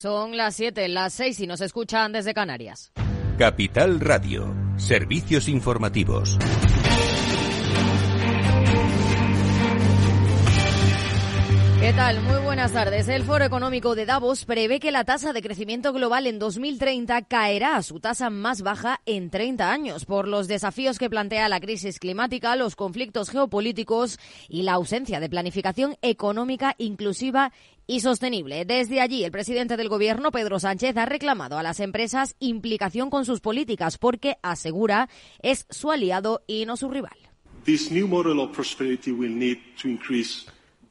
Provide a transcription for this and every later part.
Son las 7, las 6 y nos escuchan desde Canarias. Capital Radio, servicios informativos. ¿Qué tal? Muy buenas tardes. El Foro Económico de Davos prevé que la tasa de crecimiento global en 2030 caerá a su tasa más baja en 30 años por los desafíos que plantea la crisis climática, los conflictos geopolíticos y la ausencia de planificación económica inclusiva y sostenible. Desde allí, el presidente del Gobierno, Pedro Sánchez, ha reclamado a las empresas implicación con sus políticas porque, asegura, es su aliado y no su rival.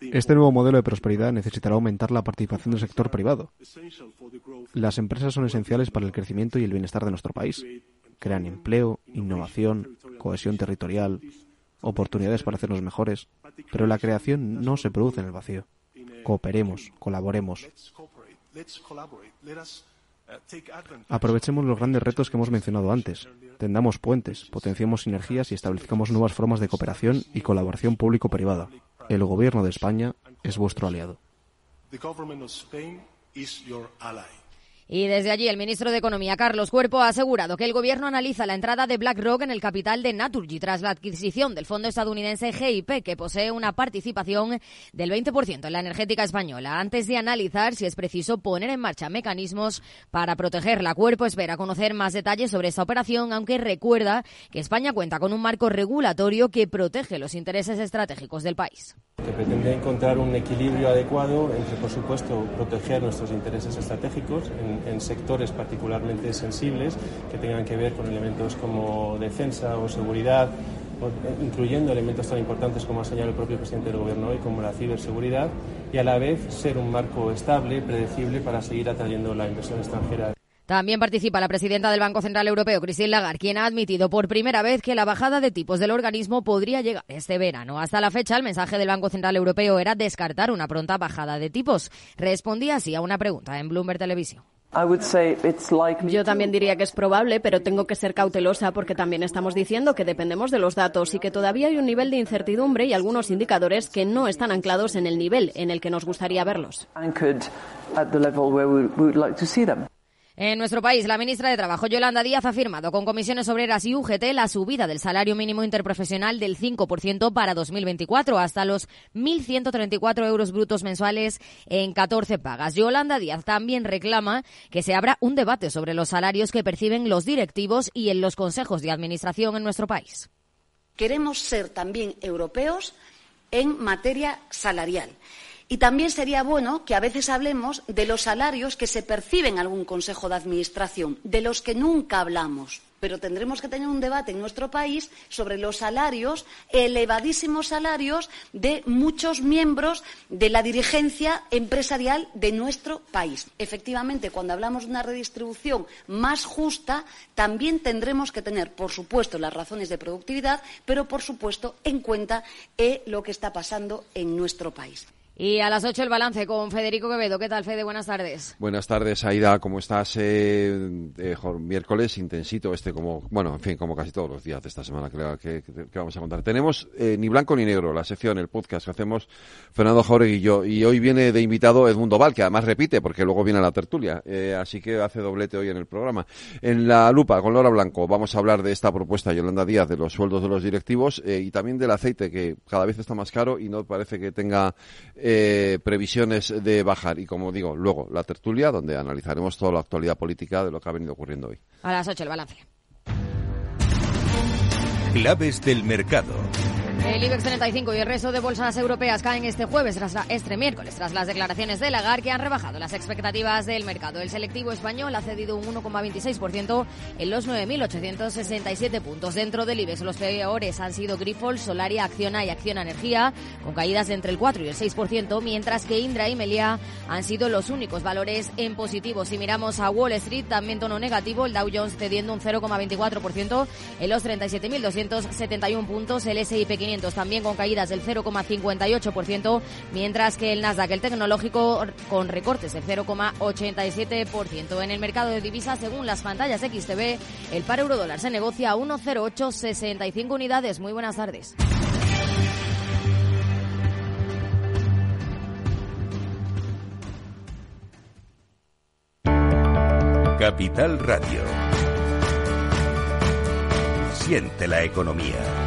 Este nuevo modelo de prosperidad necesitará aumentar la participación del sector privado. Las empresas son esenciales para el crecimiento y el bienestar de nuestro país. Crean empleo, innovación, cohesión territorial, oportunidades para hacernos mejores, pero la creación no se produce en el vacío. Cooperemos, colaboremos. Aprovechemos los grandes retos que hemos mencionado antes. Tendamos puentes, potenciemos sinergias y establezcamos nuevas formas de cooperación y colaboración público-privada. El Gobierno de España es vuestro aliado. Y desde allí, el ministro de Economía, Carlos Cuerpo, ha asegurado que el gobierno analiza la entrada de BlackRock en el capital de Naturgy tras la adquisición del fondo estadounidense GIP, que posee una participación del 20% en la energética española, antes de analizar si es preciso poner en marcha mecanismos para protegerla. Cuerpo espera conocer más detalles sobre esta operación, aunque recuerda que España cuenta con un marco regulatorio que protege los intereses estratégicos del país. Que pretende encontrar un equilibrio adecuado entre, por supuesto, proteger nuestros intereses estratégicos en, sectores particularmente sensibles que tengan que ver con elementos como defensa o seguridad, eh, incluyendo elementos tan importantes como ha señalado el propio presidente del Gobierno hoy, como la ciberseguridad, y a la vez ser un marco estable, predecible, para seguir atrayendo la inversión extranjera. También participa la presidenta del Banco Central Europeo, Christine Lagarde, quien ha admitido por primera vez que la bajada de tipos del organismo podría llegar este verano. Hasta la fecha, el mensaje del Banco Central Europeo era descartar una pronta bajada de tipos. Respondía así a una pregunta en Bloomberg Televisión. Yo también diría que es probable, pero tengo que ser cautelosa porque también estamos diciendo que dependemos de los datos y que todavía hay un nivel de incertidumbre y algunos indicadores que no están anclados en el nivel en el que nos gustaría verlos. En nuestro país, la ministra de Trabajo, Yolanda Díaz, ha firmado con comisiones obreras y UGT la subida del salario mínimo interprofesional del 5% para 2024 hasta los 1.134 euros brutos mensuales en 14 pagas. Yolanda Díaz también reclama que se abra un debate sobre los salarios que perciben los directivos y en los consejos de administración en nuestro país. Queremos ser también europeos en materia salarial. Y también sería bueno que a veces hablemos de los salarios que se perciben en algún consejo de administración, de los que nunca hablamos. Pero tendremos que tener un debate en nuestro país sobre los salarios, elevadísimos salarios de muchos miembros de la dirigencia empresarial de nuestro país. Efectivamente, cuando hablamos de una redistribución más justa, también tendremos que tener, por supuesto, las razones de productividad, pero, por supuesto, en cuenta eh, lo que está pasando en nuestro país. Y a las 8 el balance con Federico Quevedo. ¿Qué tal, Fede? Buenas tardes. Buenas tardes, Aida. ¿Cómo estás? Eh, eh, miércoles intensito este, como, bueno, en fin, como casi todos los días de esta semana que, vamos a contar. Tenemos eh, ni blanco ni negro, la sección, el podcast que hacemos Fernando Jauregui y yo. Y hoy viene de invitado Edmundo Val, que además repite, porque luego viene a la tertulia. Eh, así que hace doblete hoy en el programa. En la lupa, con Laura Blanco, vamos a hablar de esta propuesta, Yolanda Díaz, de los sueldos de los directivos y también del aceite, que cada vez está más caro y no parece que tenga eh, previsiones de bajar. Y como digo, luego la tertulia, donde analizaremos toda la actualidad política de lo que ha venido ocurriendo hoy. A las 8 el balance. Claves del mercado. El IBEX 35 y el resto de bolsas europeas caen este jueves, tras este miércoles, tras las declaraciones de Lagarde que han rebajado las expectativas del mercado. El selectivo español ha cedido un 1,26% en los 9.867 puntos. Dentro del IBEX los peores han sido Grifols, Solaria, Acciona y Acciona Energía, con caídas de entre el 4 y el 6%, mientras que Indra y Melia han sido los únicos valores en positivo. Si miramos a Wall Street, también tono negativo, el Dow Jones cediendo un 0,24% en los 37.271 puntos, el S&P 500 también con caídas del 0,58%, mientras que el Nasdaq, el tecnológico, con recortes del 0,87%. En el mercado de divisas, según las pantallas XTV, el par euro dólar se negocia a 1,0865 unidades. Muy buenas tardes. Capital Radio. Siente la economía.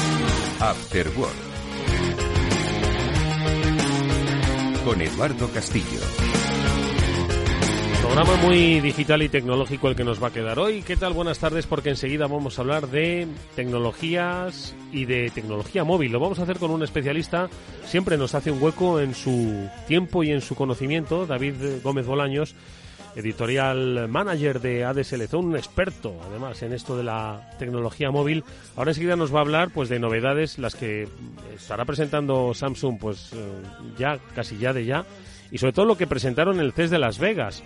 After Work. Con Eduardo Castillo. Programa muy digital y tecnológico el que nos va a quedar hoy. ¿Qué tal? Buenas tardes, porque enseguida vamos a hablar de tecnologías y de tecnología móvil. Lo vamos a hacer con un especialista. Siempre nos hace un hueco en su tiempo y en su conocimiento, David Gómez Bolaños editorial manager de ADSL, un experto además en esto de la tecnología móvil. Ahora enseguida nos va a hablar pues de novedades, las que estará presentando Samsung pues eh, ya, casi ya de ya, y sobre todo lo que presentaron en el CES de Las Vegas.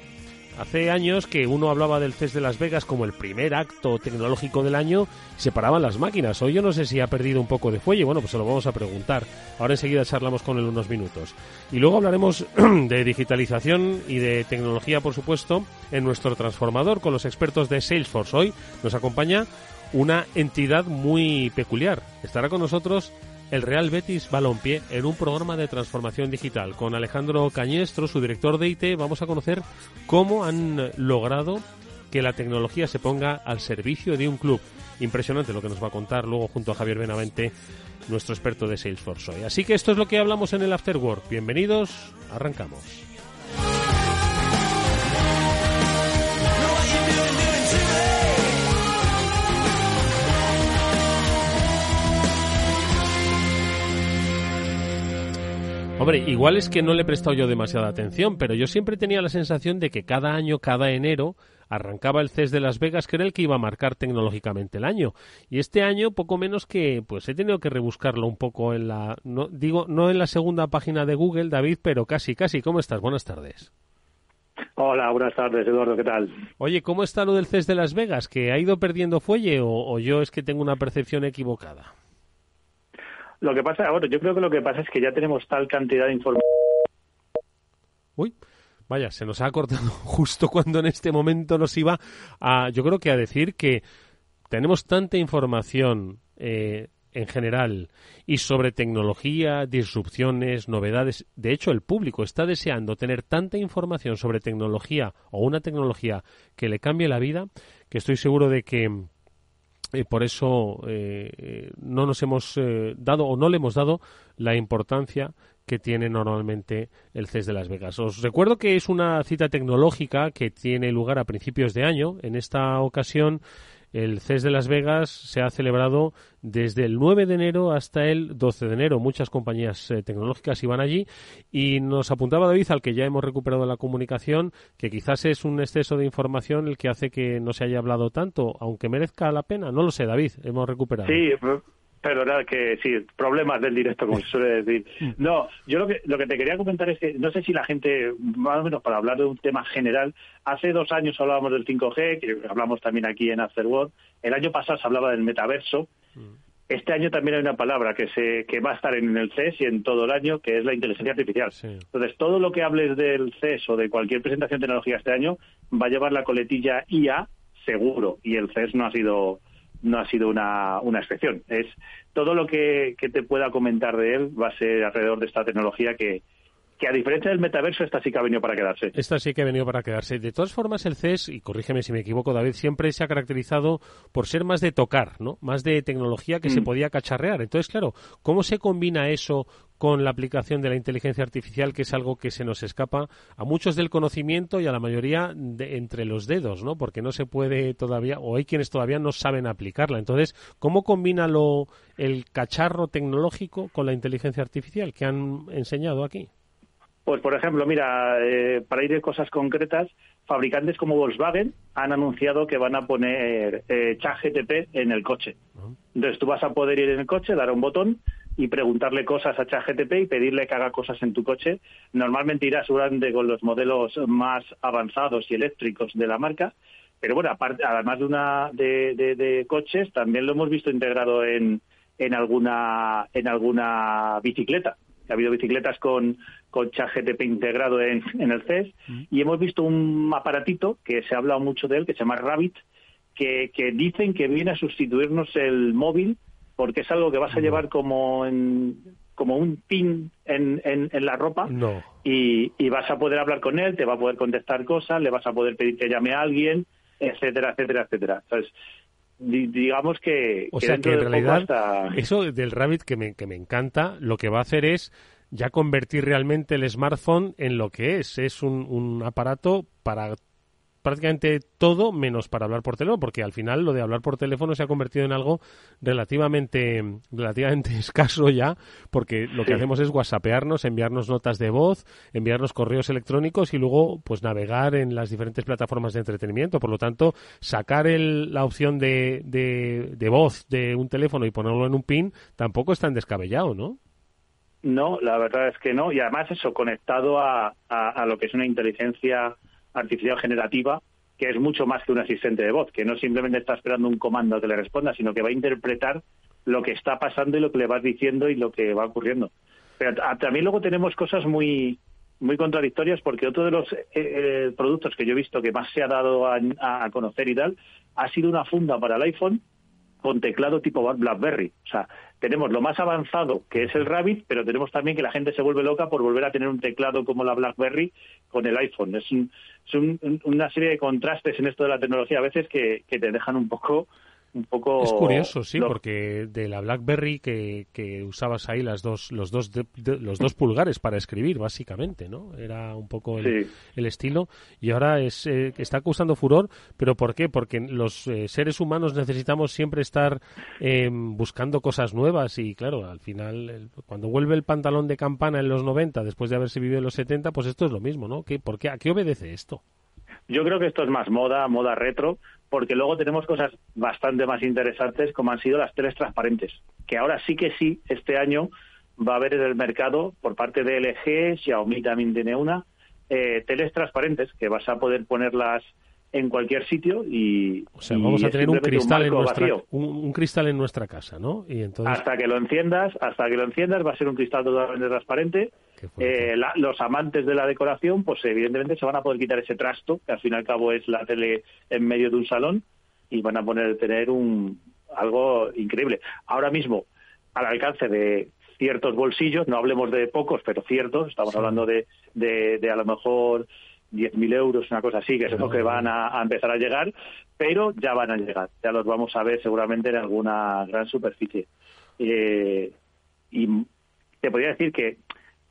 Hace años que uno hablaba del CES de Las Vegas como el primer acto tecnológico del año se paraban las máquinas. Hoy yo no sé si ha perdido un poco de fuelle. Bueno, pues se lo vamos a preguntar. Ahora enseguida charlamos con él unos minutos. Y luego hablaremos de digitalización y de tecnología, por supuesto, en nuestro transformador con los expertos de Salesforce. Hoy nos acompaña una entidad muy peculiar. Estará con nosotros el Real Betis Balompié en un programa de transformación digital. Con Alejandro Cañestro, su director de IT, vamos a conocer cómo han logrado que la tecnología se ponga al servicio de un club. Impresionante lo que nos va a contar luego junto a Javier Benavente, nuestro experto de Salesforce hoy. Así que esto es lo que hablamos en el Afterwork. Bienvenidos, arrancamos. Hombre, igual es que no le he prestado yo demasiada atención, pero yo siempre tenía la sensación de que cada año, cada enero, arrancaba el CES de Las Vegas, que era el que iba a marcar tecnológicamente el año. Y este año, poco menos que, pues he tenido que rebuscarlo un poco en la, no, digo, no en la segunda página de Google, David, pero casi, casi. ¿Cómo estás? Buenas tardes. Hola, buenas tardes, Eduardo, ¿qué tal? Oye, ¿cómo está lo del CES de Las Vegas? ¿Que ha ido perdiendo fuelle o, o yo es que tengo una percepción equivocada? Lo que pasa, bueno, yo creo que lo que pasa es que ya tenemos tal cantidad de información. Uy, vaya, se nos ha cortado justo cuando en este momento nos iba a, yo creo que a decir que tenemos tanta información eh, en general y sobre tecnología, disrupciones, novedades. De hecho, el público está deseando tener tanta información sobre tecnología o una tecnología que le cambie la vida que estoy seguro de que y por eso eh, no nos hemos eh, dado o no le hemos dado la importancia que tiene normalmente el CES de Las Vegas. Os recuerdo que es una cita tecnológica que tiene lugar a principios de año. En esta ocasión el CES de Las Vegas se ha celebrado desde el 9 de enero hasta el 12 de enero. Muchas compañías eh, tecnológicas iban allí y nos apuntaba David, al que ya hemos recuperado la comunicación, que quizás es un exceso de información el que hace que no se haya hablado tanto, aunque merezca la pena. No lo sé, David, hemos recuperado. Sí, nada, que sí, problemas del directo, como se suele decir. No, yo lo que, lo que te quería comentar es que no sé si la gente, más o menos para hablar de un tema general, hace dos años hablábamos del 5G, que hablamos también aquí en Afterworld, el año pasado se hablaba del metaverso, este año también hay una palabra que se que va a estar en el CES y en todo el año, que es la inteligencia artificial. Entonces, todo lo que hables del CES o de cualquier presentación de tecnología este año va a llevar la coletilla IA seguro, y el CES no ha sido no ha sido una, una excepción. Es todo lo que, te pueda comentar de él va a ser alrededor de esta tecnología que, que a diferencia del metaverso, esta sí que ha venido para quedarse. Esta sí que ha venido para quedarse. De todas formas, el CES, y corrígeme si me equivoco, David, siempre se ha caracterizado por ser más de tocar, ¿no? Más de tecnología que se mm. podía cacharrear. Entonces, claro, ¿cómo se combina eso con la aplicación de la inteligencia artificial, que es algo que se nos escapa a muchos del conocimiento y a la mayoría de, entre los dedos, ¿no? Porque no se puede todavía, o hay quienes todavía no saben aplicarla. Entonces, ¿cómo combina lo, el cacharro tecnológico con la inteligencia artificial que han enseñado aquí? Pues, por ejemplo, mira, eh, para ir de cosas concretas, fabricantes como Volkswagen han anunciado que van a poner eh, ChatGTP en el coche. Entonces, tú vas a poder ir en el coche, dar un botón y preguntarle cosas a ChatGTP y pedirle que haga cosas en tu coche. Normalmente irá seguramente con los modelos más avanzados y eléctricos de la marca. Pero bueno, aparte, además de una de, coches, también lo hemos visto integrado en, en alguna en alguna bicicleta. Ha habido bicicletas con, con ChatGTP integrado en, en el CES mm. y hemos visto un aparatito que se ha hablado mucho de él, que se llama Rabbit, que, que dicen que viene a sustituirnos el móvil porque es algo que vas a llevar como en, como un pin en, en, la ropa y, y, vas a poder hablar con él, te va a poder contestar cosas, le vas a poder pedir que llame a alguien, etcétera, etcétera, etcétera. Entonces, digamos que, o sea que en realidad eso del Rabbit que me, que me encanta lo que va a hacer es ya convertir realmente el smartphone en lo que es. Es un, un aparato para prácticamente todo menos para hablar por teléfono, porque al final lo de hablar por teléfono se ha convertido en algo relativamente, relativamente escaso ya, porque lo que hacemos es whatsappearnos, enviarnos notas de voz, enviarnos correos electrónicos y luego pues navegar en las diferentes plataformas de entretenimiento. Por lo tanto, sacar el, la opción de, de, voz de un teléfono y ponerlo en un pin tampoco es tan descabellado, ¿no? No, la verdad es que no. Y además eso, conectado a, a lo que es una inteligencia artificial generativa que es mucho más que un asistente de voz, que no simplemente está esperando un comando que le responda, sino que va a interpretar lo que está pasando y lo que le vas diciendo y lo que va ocurriendo. Pero también luego tenemos cosas muy muy contradictorias porque otro de los eh, eh, productos que yo he visto que más se ha dado a, a, conocer y tal ha sido una funda para el iPhone con teclado tipo BlackBerry. O sea, tenemos lo más avanzado que es el Rabbit, pero tenemos también que la gente se vuelve loca por volver a tener un teclado como la BlackBerry con el iPhone. Es, una serie de contrastes en esto de la tecnología a veces que, que te dejan un poco poco... Es curioso, sí, porque de la BlackBerry que, que usabas ahí las dos, los, dos los dos pulgares para escribir, básicamente, ¿no? Era un poco el, estilo. Y ahora es eh, está causando furor, pero ¿por qué? Porque los eh, seres humanos necesitamos siempre estar em, buscando cosas nuevas y, claro, al final, cuando vuelve el pantalón de campana en los 90, después de haberse vivido en los 70, pues esto es lo mismo, ¿no? ¿Qué, por qué, ¿A qué obedece esto? Yo creo que esto es más moda, moda retro, porque luego tenemos cosas bastante más interesantes como han sido las teles transparentes, que ahora sí que sí, este año va a haber en el mercado por parte de LG, Xiaomi también tiene una, eh, teles transparentes que vas a poder ponerlas en cualquier sitio y o sea vamos a tener un cristal en nuestra un, cristal en nuestra casa no y entonces hasta que lo enciendas hasta que lo enciendas va a ser un cristal totalmente transparente eh, los amantes de la decoración pues evidentemente se van a poder quitar ese trasto que al fin y al cabo es la tele en medio de un salón y van a poner tener un algo increíble ahora mismo al alcance de ciertos bolsillos no hablemos de pocos pero ciertos estamos hablando de, de, de a lo mejor 10.000 euros, una cosa así, que es lo que van a, empezar a llegar, pero ya van a llegar. Ya los vamos a ver seguramente en alguna gran superficie. Eh, y te podría decir que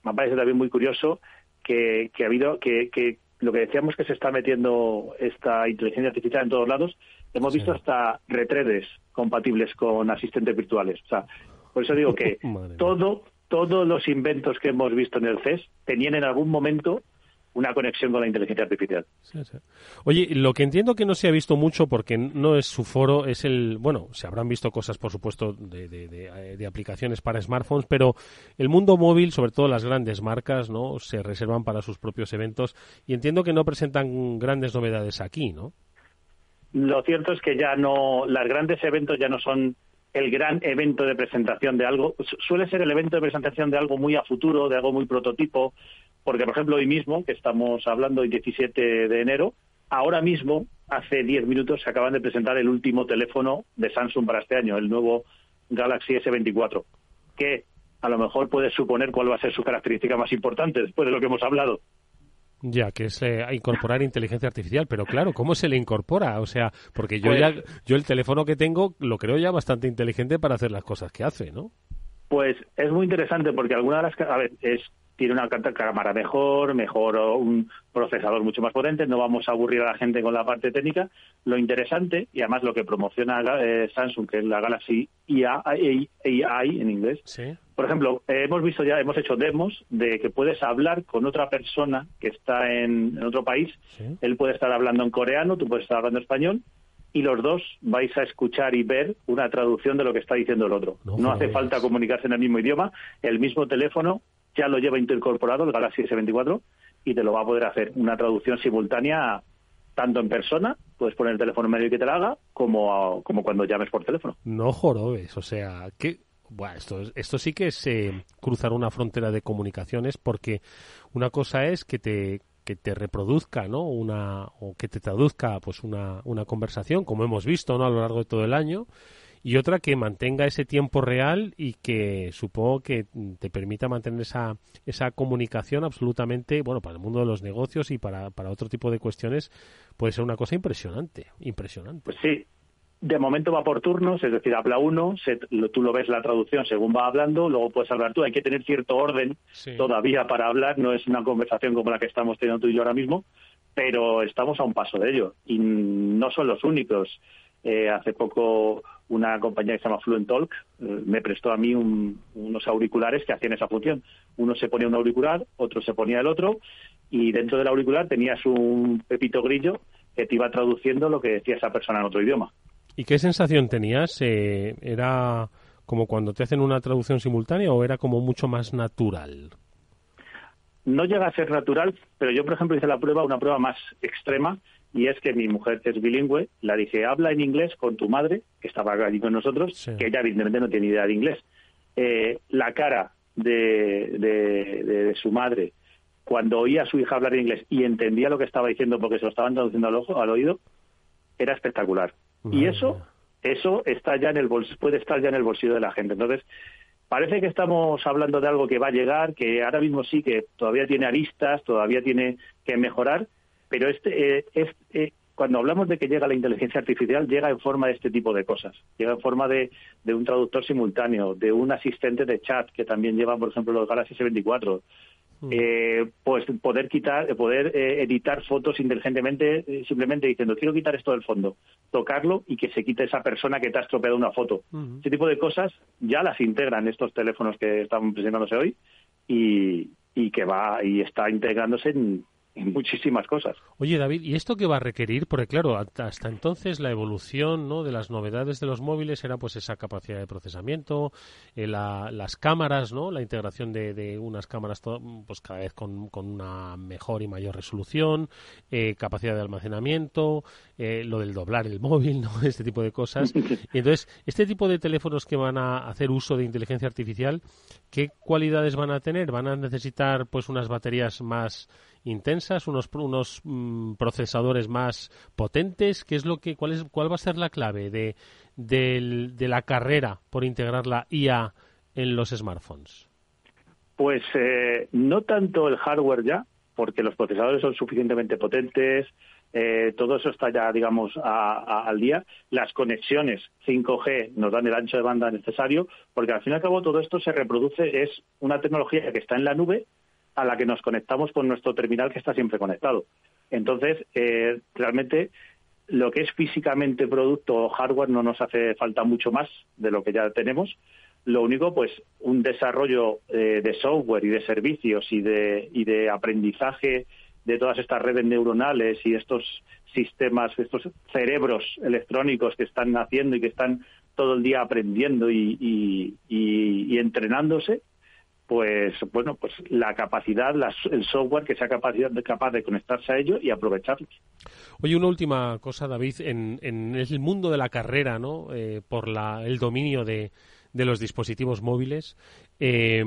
me parece también muy curioso que, ha habido, que, que lo que decíamos que se está metiendo esta inteligencia artificial en todos lados, hemos visto hasta retredes compatibles con asistentes virtuales. O sea, por eso digo que todo, todos los inventos que hemos visto en el CES tenían en algún momento una conexión con la inteligencia artificial. Oye, lo que entiendo que no se ha visto mucho porque no es su foro, es el, bueno, se habrán visto cosas, por supuesto, de, de, aplicaciones para smartphones, pero el mundo móvil, sobre todo las grandes marcas, ¿no? Se reservan para sus propios eventos y entiendo que no presentan grandes novedades aquí, ¿no? Lo cierto es que ya no, los grandes eventos ya no son el gran evento de presentación de algo. Suele ser el evento de presentación de algo muy a futuro, de algo muy prototipo, porque, por ejemplo, hoy mismo, que estamos hablando el 17 de enero, ahora mismo, hace 10 minutos, se acaban de presentar el último teléfono de Samsung para este año, el nuevo Galaxy S24, que a lo mejor puedes suponer cuál va a ser su característica más importante después de lo que hemos hablado. Ya, que es eh, incorporar inteligencia artificial, pero claro, ¿cómo se le incorpora? O sea, porque yo ya, pues yo el teléfono que tengo lo creo ya bastante inteligente para hacer las cosas que hace, ¿no? Pues es muy interesante porque alguna de las, a ver, es tiene una cámara mejor, mejor un procesador mucho más potente, no vamos a aburrir a la gente con la parte técnica. Lo interesante, y además lo que promociona eh, Samsung, que es la Galaxy AI, AI en inglés, por ejemplo, hemos visto ya, hemos hecho demos de que puedes hablar con otra persona que está en, otro país, él puede estar hablando en coreano, tú puedes estar hablando en español, y los dos vais a escuchar y ver una traducción de lo que está diciendo el otro. no hace falta comunicarse en el mismo idioma, el mismo teléfono ya lo lleva incorporado el Galaxy S24 y te lo va a poder hacer una traducción simultánea tanto en persona, puedes poner el teléfono en medio y que te la haga, como, como cuando llames por teléfono. No jorobes, o sea, que bueno, esto, esto sí que es eh, cruzar una frontera de comunicaciones porque una cosa es que te que te reproduzca, ¿no? Una o que te traduzca pues una, una conversación, como hemos visto, ¿no? a lo largo de todo el año y otra que mantenga ese tiempo real y que supongo que te permita mantener esa, esa comunicación absolutamente, bueno, para el mundo de los negocios y para, para otro tipo de cuestiones, puede ser una cosa impresionante, impresionante. Pues sí, de momento va por turnos, es decir, habla uno, tú lo ves la traducción según va hablando, luego puedes hablar tú. Hay que tener cierto orden todavía para hablar, no es una conversación como la que estamos teniendo tú y yo ahora mismo, pero estamos a un paso de ello. Y no son los únicos. Eh, hace poco una compañía que se llama Fluent Talk eh, me prestó a mí unos auriculares que hacían esa función. Uno se ponía un auricular, otro se ponía el otro, y dentro del auricular tenías un pepito grillo que te iba traduciendo lo que decía esa persona en otro idioma. ¿Y qué sensación tenías? Eh, ¿Era como cuando te hacen una traducción simultánea o era como mucho más natural? No llega a ser natural, pero yo, por ejemplo, hice la prueba, una prueba más extrema, y es que mi mujer es bilingüe, la dije, habla en inglés con tu madre, que estaba allí con nosotros, que ella evidentemente no tiene idea de inglés. Eh, la cara de, de, su madre cuando oía a su hija hablar en inglés y entendía lo que estaba diciendo porque se lo estaban traduciendo al ojo, al oído, era espectacular. Y eso, eso está ya en el puede estar ya en el bolsillo de la gente. Entonces, parece que estamos hablando de algo que va a llegar, que ahora mismo sí que todavía tiene aristas, todavía tiene que mejorar, pero este, eh, es, eh, cuando hablamos de que llega la inteligencia artificial, llega en forma de este tipo de cosas. Llega en forma de, de un traductor simultáneo, de un asistente de chat que también lleva, por ejemplo, los Galaxy S24. Mm. Eh, pues poder quitar, poder editar fotos inteligentemente, simplemente diciendo quiero quitar esto del fondo, tocarlo y que se quite esa persona que te ha estropeado una foto. Mm. Ese tipo de cosas ya las integran estos teléfonos que están presentándose hoy y, y que va y está integrándose en en muchísimas cosas. Oye, David, ¿y esto qué va a requerir? Porque claro, hasta entonces la evolución ¿no? de las novedades de los móviles era pues esa capacidad de procesamiento, eh, las cámaras, ¿no? La integración de, unas cámaras pues cada vez con, una mejor y mayor resolución, eh, capacidad de almacenamiento, eh, lo del doblar el móvil, ¿no? Este tipo de cosas. Y entonces, este tipo de teléfonos que van a hacer uso de inteligencia artificial, ¿qué cualidades van a tener? ¿Van a necesitar pues unas baterías más intensas, unos, unos mm, procesadores más potentes. ¿Qué es lo que, cuál, es, ¿Cuál va a ser la clave de, de, la carrera por integrar la IA en los smartphones? Pues eh, no tanto el hardware ya, porque los procesadores son suficientemente potentes, eh, todo eso está ya, digamos, al día. Las conexiones 5G nos dan el ancho de banda necesario, porque al fin y al cabo todo esto se reproduce, es una tecnología que está en la nube a la que nos conectamos con nuestro terminal que está siempre conectado. Entonces, eh, realmente lo que es físicamente producto o hardware no nos hace falta mucho más de lo que ya tenemos. Lo único, pues, un desarrollo eh, de software y de servicios y de, y de aprendizaje de todas estas redes neuronales y estos sistemas, estos cerebros electrónicos que están naciendo y que están todo el día aprendiendo y, y entrenándose, pues bueno, pues la capacidad, el software que sea capaz, capaz de conectarse a ello y aprovecharlos. Oye, una última cosa, David, en, el mundo de la carrera, ¿no? Eh, por la, el dominio de, de los dispositivos móviles, eh,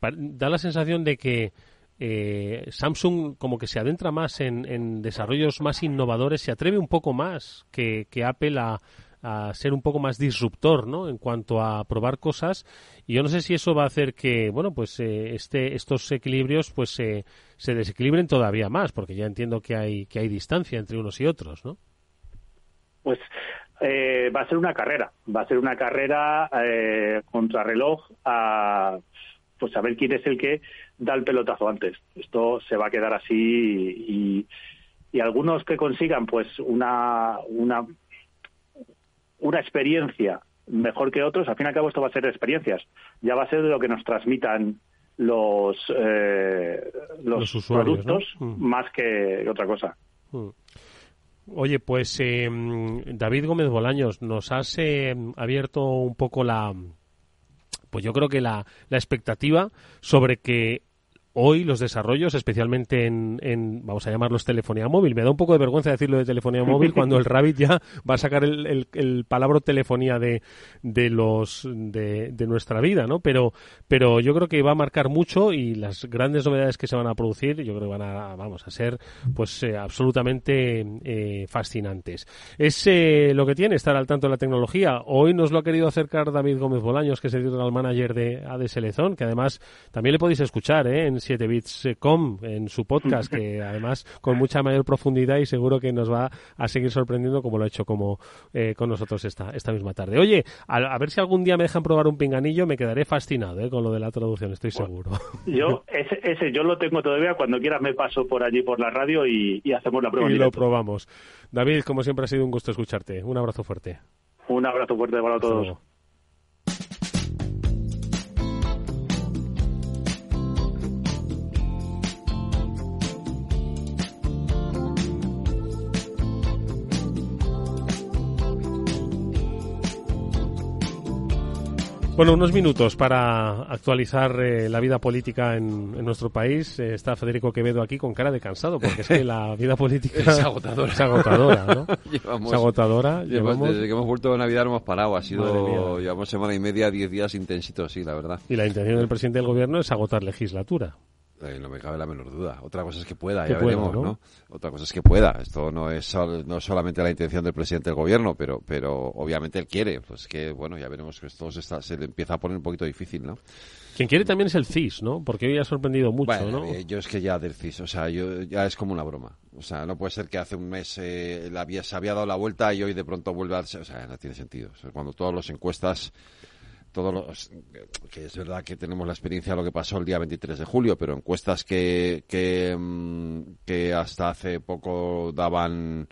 da la sensación de que eh, Samsung como que se adentra más en, en, desarrollos más innovadores, se atreve un poco más que, que Apple a, a ser un poco más disruptor, ¿no? En cuanto a probar cosas. Y yo no sé si eso va a hacer que, bueno, pues eh, este, estos equilibrios pues se desequilibren todavía más, porque ya entiendo que hay, que hay distancia entre unos y otros, ¿no? Pues eh, va a ser una carrera, va a ser una carrera eh, contrarreloj a pues a quién es el que da el pelotazo antes. Esto se va a quedar así y, y algunos que consigan pues una, una, una experiencia mejor que otros, al fin y al cabo esto va a ser experiencias. Ya va a ser de lo que nos transmitan los, eh, los, productos mm. más que otra cosa. Mm. Oye, pues eh, David Gómez Bolaños, nos has eh, abierto un poco la, pues yo creo que la, la expectativa sobre que hoy los desarrollos, especialmente en, vamos a llamarlos telefonía móvil. Me da un poco de vergüenza decirlo de telefonía móvil cuando el Rabbit ya va a sacar el, el, palabra telefonía de, de los de, nuestra vida, ¿no? Pero, pero yo creo que va a marcar mucho y las grandes novedades que se van a producir, yo creo que van a, vamos a ser, pues eh, absolutamente eh, fascinantes. Es eh, lo que tiene estar al tanto de la tecnología. Hoy nos lo ha querido acercar David Gómez Bolaños, que es el general manager de ADS Lezón, que además también le podéis escuchar, ¿eh? En 7bits.com en su podcast, que además con mucha mayor profundidad y seguro que nos va a seguir sorprendiendo como lo ha hecho como eh, con nosotros esta, esta misma tarde. Oye, a, ver si algún día me dejan probar un pinganillo, me quedaré fascinado eh, con lo de la traducción, estoy seguro. Yo, ese, ese, yo lo tengo todavía, cuando quieras me paso por allí por la radio y, hacemos la prueba. Y lo probamos. David, como siempre ha sido un gusto escucharte. Un abrazo fuerte. Un abrazo fuerte para todos. Bueno, unos minutos para actualizar eh, la vida política en, nuestro país. Eh, está Federico Quevedo aquí con cara de cansado, porque es que la vida política es agotadora. Es agotadora, ¿no? es agotadora. Desde que hemos vuelto de Navidad no hemos parado. Ha sido, llevamos semana y media, diez días intensitos, sí, la verdad. Y la intención del presidente del gobierno es agotar legislatura. Eh, no me cabe la menor duda. Otra cosa es que pueda, ya veremos, ¿no? Otra cosa es que pueda. Esto no es no solamente la intención del presidente del gobierno, pero pero obviamente él quiere. Pues que, bueno, ya veremos que esto se, le empieza a poner un poquito difícil, ¿no? Quien quiere también es el CIS, ¿no? Porque hoy ha sorprendido mucho, ¿no? Eh, yo es que ya del CIS, o sea, yo, ya es como una broma. O sea, no puede ser que hace un mes eh, había, se había dado la vuelta y hoy de pronto vuelve a... O sea, no tiene sentido. cuando todas las encuestas todos los, que es verdad que tenemos la experiencia de lo que pasó el día 23 de julio, pero encuestas que, que, mm, que hasta hace poco daban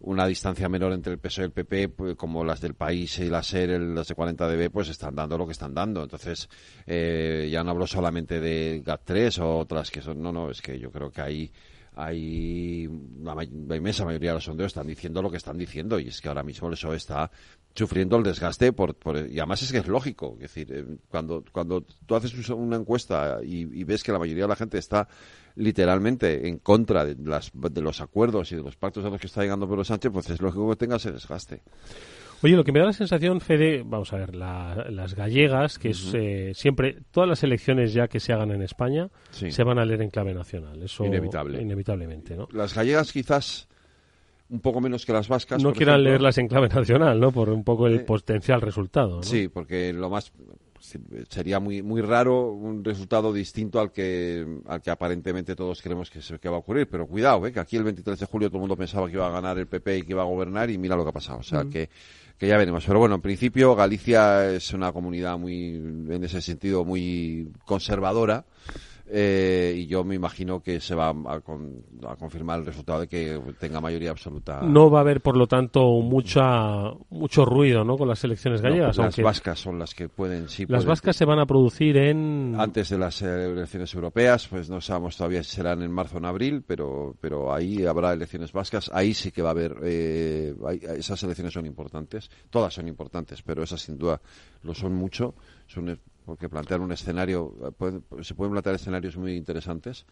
una distancia menor entre el PSOE y el PP, pues, como las del país y las SER, las de 40 dB, pues están dando lo que están dando. Entonces, eh, ya no hablo solamente de GAT3 o otras que son, no, no, es que yo creo que hay hay la, inmensa mayoría de los sondeos están diciendo lo que están diciendo y es que ahora mismo el PSOE está sufriendo el desgaste por, y además es que es lógico es decir eh, cuando cuando tú haces una encuesta y, ves que la mayoría de la gente está literalmente en contra de, las, de los acuerdos y de los pactos a los que está llegando Pedro Sánchez pues es lógico que tenga ese desgaste Oye, lo que me da la sensación, Fede, vamos a ver, las gallegas, que es eh, siempre, todas las elecciones ya que se hagan en España, se van a leer en clave nacional. Eso Inevitable. Inevitablemente, ¿no? Las gallegas quizás un poco menos que las vascas. No quieran leerlas en clave nacional, ¿no? Por un poco el eh, potencial resultado. ¿no? Sí, porque lo más sería muy muy raro un resultado distinto al que al que aparentemente todos creemos que, que va a ocurrir. Pero cuidado, ¿eh? que aquí el 23 de julio todo el mundo pensaba que iba a ganar el PP y que iba a gobernar y mira lo que ha pasado. O sea que que ya veremos. Pero bueno, en principio Galicia es una comunidad muy, en ese sentido, muy conservadora eh, y yo me imagino que se va a, confirmar el resultado de que tenga mayoría absoluta. No va a haber, por lo tanto, mucha mucho ruido ¿no? con las elecciones gallegas. las vascas son las que pueden, sí. Las vascas se van a producir en. Antes de las elecciones europeas, pues no sabemos todavía si serán en marzo o en abril, pero, pero ahí habrá elecciones vascas. Ahí sí que va a haber. Eh, esas elecciones son importantes. Todas son importantes, pero esas sin duda lo son mucho. Son porque plantear un escenario, se pueden plantear escenarios muy interesantes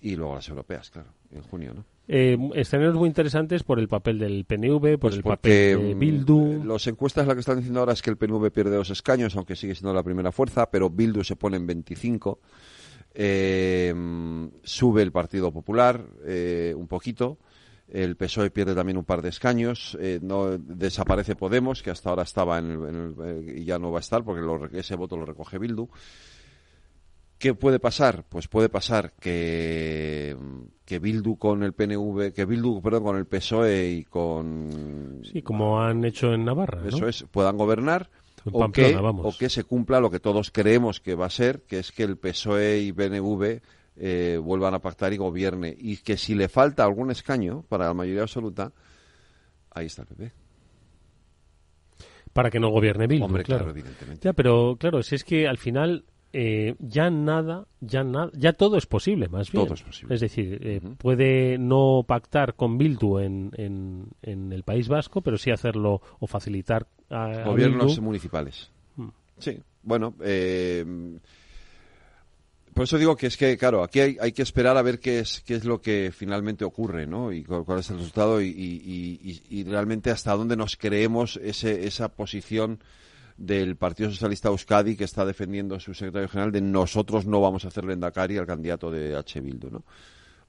y luego las europeas, claro, en junio, ¿no? Eh, escenarios muy interesantes por el papel del PNV, por pues el papel de mm, Bildu. Los encuestas lo que están diciendo ahora es que el PNV pierde dos escaños, aunque sigue siendo la primera fuerza, pero Bildu se pone en 25. Eh, sube el Partido Popular eh, un poquito el PSOE pierde también un par de escaños, eh, no desaparece Podemos, que hasta ahora estaba en el, eh, y ya no va a estar porque ese voto lo recoge Bildu. ¿Qué puede pasar? Pues puede pasar que, que Bildu con el PNV, que Bildu, perdón, con el PSOE y con... Sí, como han hecho en Navarra, Eso es, puedan gobernar o, que, o que se cumpla lo que todos creemos que va a ser, que es que el PSOE y PNV eh, vuelvan a pactar y gobierne. Y que si le falta algún escaño para la mayoría absoluta, ahí está el PP. Para que no gobierne Bildu, Hombre, claro. evidentemente. Ya, pero claro, si es que al final eh, ya nada, ya nada, ya todo es posible, más bien. Todo es posible. Es decir, eh, puede no pactar con Bildu en, en, el País Vasco, pero sí hacerlo o facilitar a, gobiernos municipales. Hmm. Sí, bueno. Eh, por eso digo que es que, claro, aquí hay, que esperar a ver qué es, qué es lo que finalmente ocurre, ¿no? Y cuál, es el resultado y, realmente hasta dónde nos creemos ese, esa posición del Partido Socialista Euskadi que está defendiendo su secretario general de nosotros no vamos a hacerle endacari al candidato de H. Bildu, ¿no?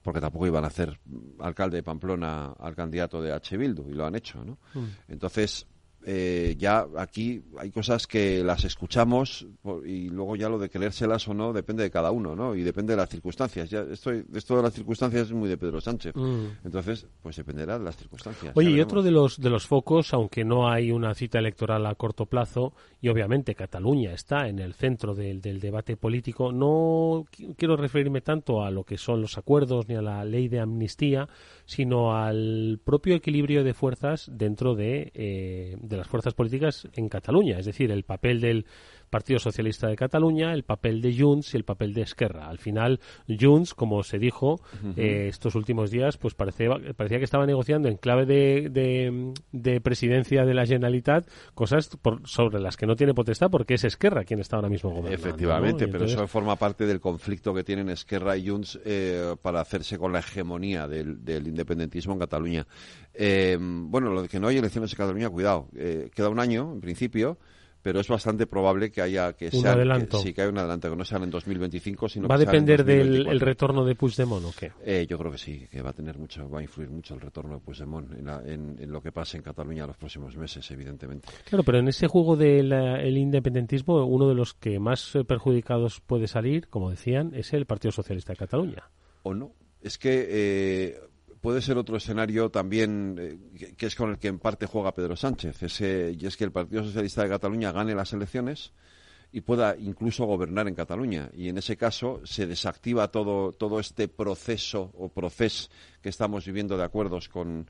Porque tampoco iban a hacer alcalde de Pamplona al candidato de H. Bildu y lo han hecho, ¿no? Mm. Entonces, eh, ya aquí hay cosas que las escuchamos y luego ya lo de creérselas o no depende de cada uno, ¿no? Y depende de las circunstancias. Ya estoy, esto de las circunstancias es muy de Pedro Sánchez. Mm. Entonces, pues dependerá de las circunstancias. Oye, y otro de los, de los focos, aunque no hay una cita electoral a corto plazo, y obviamente Cataluña está en el centro del, del debate político, no quiero referirme tanto a lo que son los acuerdos ni a la ley de amnistía, sino al propio equilibrio de fuerzas dentro de, eh, de las fuerzas políticas en Cataluña, es decir, el papel del Partido Socialista de Cataluña, el papel de Junts y el papel de Esquerra. Al final, Junts, como se dijo eh, estos últimos días, pues parecía, parecía que estaba negociando en clave de, de, presidencia de la Generalitat cosas sobre las que no tiene potestad porque es Esquerra quien está ahora mismo gobernando. Efectivamente, pero eso forma parte del conflicto que tienen Esquerra y Junts eh, para hacerse con la hegemonía del, independentismo en Cataluña. Eh, bueno, lo de que no hay elecciones en Cataluña, cuidado, queda un año, en principio pero es bastante probable que haya que un adelanto. sí, que haya un adelanto, que no sean en 2025, sino ¿Va a depender del el retorno de Puigdemont o qué? Eh, yo creo que sí, que va a tener mucho, va a influir mucho el retorno de Puigdemont en, en, lo que pase en Cataluña los próximos meses, evidentemente. Claro, pero en ese juego del independentismo, uno de los que más perjudicados puede salir, como decían, es el Partido Socialista de Cataluña. ¿O no? Es que eh, puede ser otro escenario también eh, que, es con el que en parte juega Pedro Sánchez, ese, y es que el Partido Socialista de Cataluña gane las elecciones y pueda incluso gobernar en Cataluña. Y en ese caso se desactiva todo, todo este proceso o proceso que estamos viviendo de acuerdos con,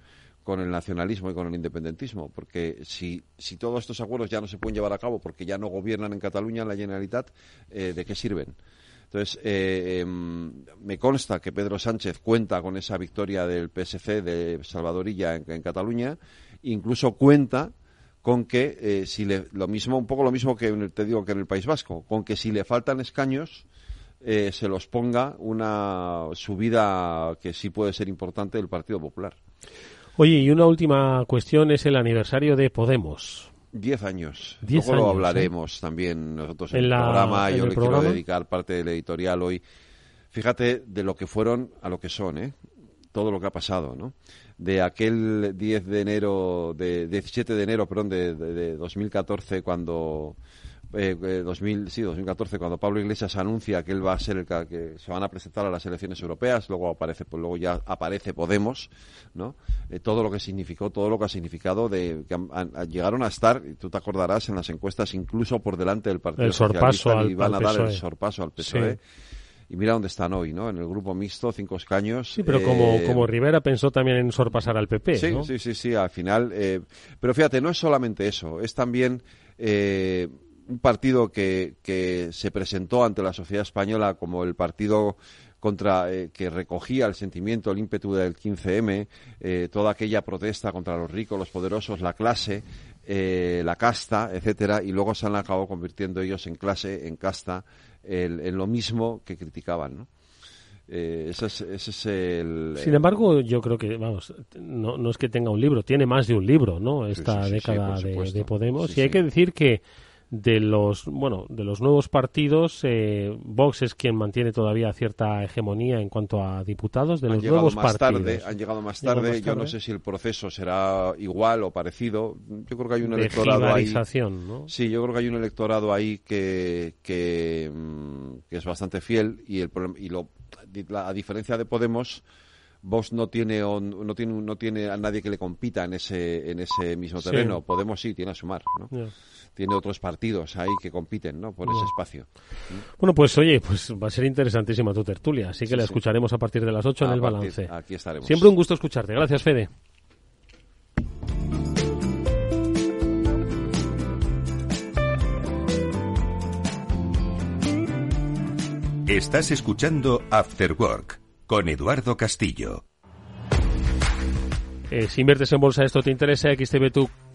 el nacionalismo y con el independentismo, porque si, si todos estos acuerdos ya no se pueden llevar a cabo porque ya no gobiernan en Cataluña, la Generalitat, eh, ¿de qué sirven? Entonces, eh, em, me consta que Pedro Sánchez cuenta con esa victoria del PSC de Salvadorilla en, Cataluña, incluso cuenta con que eh, si le, lo mismo, un poco lo mismo que te digo que en el País Vasco, con que si le faltan escaños eh, se los ponga una subida que sí puede ser importante del Partido Popular. Oye, y una última cuestión es el aniversario de Podemos. Diez años. Luego lo ¿eh? hablaremos también nosotros en, el programa. Yo le quiero dedicar parte del editorial hoy. Fíjate de lo que fueron a lo que son, ¿eh? Todo lo que ha pasado, ¿no? De aquel 10 de enero, de 17 de enero, perdón, de, de, de 2014, cuando eh, 2000, eh, sí, 2014, cuando Pablo Iglesias anuncia que él va a ser el que se van a presentar a las elecciones europeas, luego aparece, pues luego ya aparece Podemos, ¿no? Eh, todo lo que significó, todo lo que ha significado de que llegaron a estar, y tú te acordarás, en las encuestas incluso por delante del Partido el Socialista y van a dar el e. sorpaso al PSOE. y mira dónde están hoy, ¿no? En el grupo mixto, cinco escaños. Sí, pero como, eh, como Rivera pensó también en sorpasar al PP, sí, Sí, sí, sí, al final. pero fíjate, no es solamente eso, es también un partido que, que se presentó ante la sociedad española como el partido contra eh, que recogía el sentimiento, el ímpetu del 15M, eh, toda aquella protesta contra los ricos, los poderosos, la clase, eh, la casta, etcétera, y luego se han acabado convirtiendo ellos en clase, en casta, en lo mismo que criticaban, ¿no? ese, es, el. Sin embargo, yo creo que, vamos, no, no, es que tenga un libro, tiene más de un libro, ¿no? Esta década de, de, Podemos. y hay que decir que de los bueno de los nuevos partidos eh, Vox es quien mantiene todavía cierta hegemonía en cuanto a diputados de los nuevos más partidos tarde, han llegado más tarde yo no sé si el proceso será igual o parecido yo creo que hay un electorado ahí ¿no? sí yo creo que hay un electorado ahí que que, mm, es bastante fiel y el y lo a diferencia de Podemos Vox no tiene, no tiene no tiene a nadie que le compita en ese en ese mismo terreno. Podemos sí tiene a sumar, ¿no? Tiene otros partidos ahí que compiten, ¿no? Por ese espacio. Bueno, pues oye, pues va a ser interesantísima tu tertulia, así que la escucharemos a partir de las 8 en el balance. Aquí estaremos. Siempre un gusto escucharte. Gracias, Fede. Estás escuchando After Work con Eduardo Castillo. Eh, si inviertes en bolsa esto te interesa, XTB tu,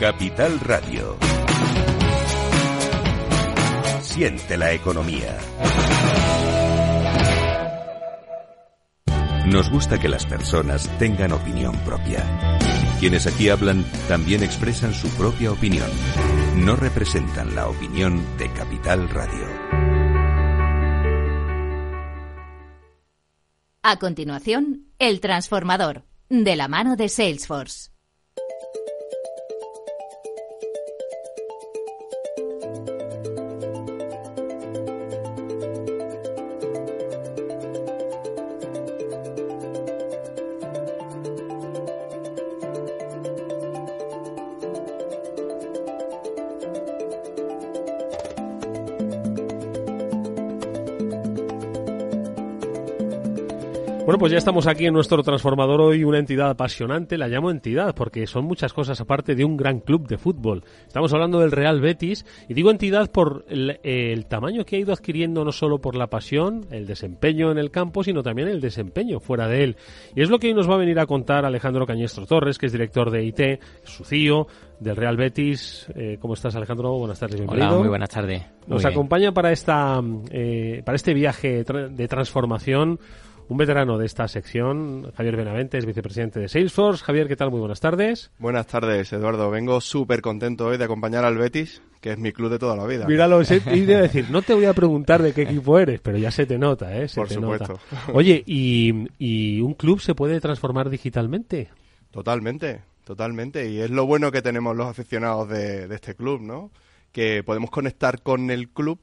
Capital Radio. Siente la economía. Nos gusta que las personas tengan opinión propia. Quienes aquí hablan también expresan su propia opinión. No representan la opinión de Capital Radio. A continuación, El Transformador, de la mano de Salesforce. Bueno, pues ya estamos aquí en nuestro transformador hoy, una entidad apasionante, la llamo entidad porque son muchas cosas aparte de un gran club de fútbol. Estamos hablando del Real Betis y digo entidad por el, tamaño que ha ido adquiriendo no solo por la pasión, el desempeño en el campo, sino también el desempeño fuera de él. Y es lo que hoy nos va a venir a contar Alejandro Cañestro Torres, que es director de IT, su CIO, del Real Betis. Eh, ¿Cómo estás, Alejandro? Buenas tardes, bienvenido. Hola, muy buenas tardes. Nos acompaña para, esta, eh, para este viaje de transformación un veterano de esta sección, Javier Benavente, es vicepresidente de Salesforce. Javier, ¿qué tal? Muy buenas tardes. Buenas tardes, Eduardo. Vengo súper contento hoy de acompañar al Betis, que es mi club de toda la vida. Míralo, y de decir, no te voy a preguntar de qué equipo eres, pero ya se te nota, ¿eh? Por supuesto. Oye, ¿y, un club se puede transformar digitalmente? Totalmente, totalmente. Y es lo bueno que tenemos los aficionados de, de este club, ¿no? Que podemos conectar con el club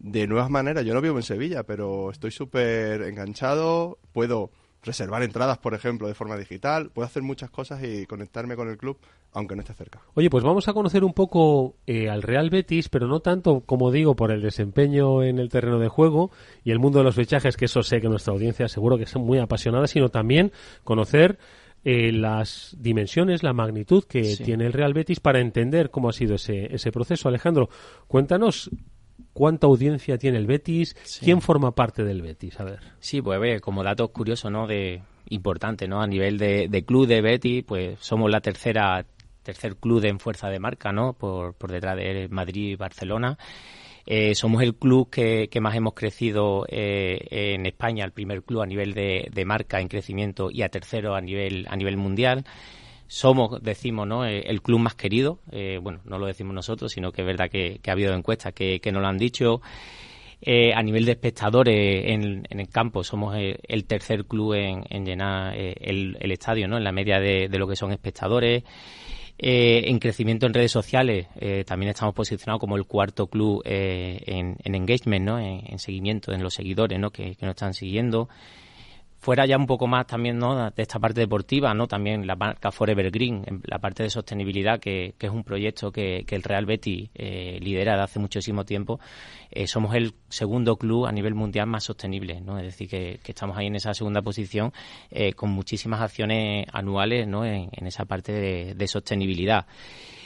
de nuevas maneras. Yo no vivo en Sevilla, pero estoy súper enganchado. Puedo reservar entradas, por ejemplo, de forma digital. Puedo hacer muchas cosas y conectarme con el club, aunque no esté cerca. Oye, pues vamos a conocer un poco eh, al Real Betis, pero no tanto, como digo, por el desempeño en el terreno de juego y el mundo de los fichajes, que eso sé que nuestra audiencia seguro que son muy apasionada, sino también conocer eh, las dimensiones, la magnitud que tiene el Real Betis para entender cómo ha sido ese, ese proceso. Alejandro, cuéntanos ¿Cuánta audiencia tiene el Betis? ¿Quién forma parte del Betis? A ver. Sí, pues a ver, como dato curioso, ¿no? De importante, ¿no? A nivel de, club de Betis, pues somos la tercera tercer club en fuerza de marca, ¿no? Por, por detrás de Madrid y Barcelona. Eh, somos el club que, más hemos crecido eh, en España, el primer club a nivel de, de, marca en crecimiento y a tercero a nivel a nivel mundial somos, decimos, ¿no? Eh, el club más querido. Eh, bueno, no lo decimos nosotros, sino que es verdad que, ha habido encuestas que, que nos lo han dicho. Eh, a nivel de espectadores en, el campo, somos el, tercer club en, llenar el, estadio, ¿no? En la media de, lo que son espectadores. en crecimiento en redes sociales también estamos posicionados como el cuarto club en, engagement, ¿no? En, seguimiento, en los seguidores, ¿no? Que, que nos están siguiendo fuera ya un poco más también ¿no? de esta parte deportiva, ¿no? también la marca Forever Green, la parte de sostenibilidad, que, es un proyecto que, el Real Betis eh, lidera desde hace muchísimo tiempo, eh, somos el segundo club a nivel mundial más sostenible, ¿no? es decir, que, estamos ahí en esa segunda posición eh, con muchísimas acciones anuales ¿no? en, esa parte de, de sostenibilidad.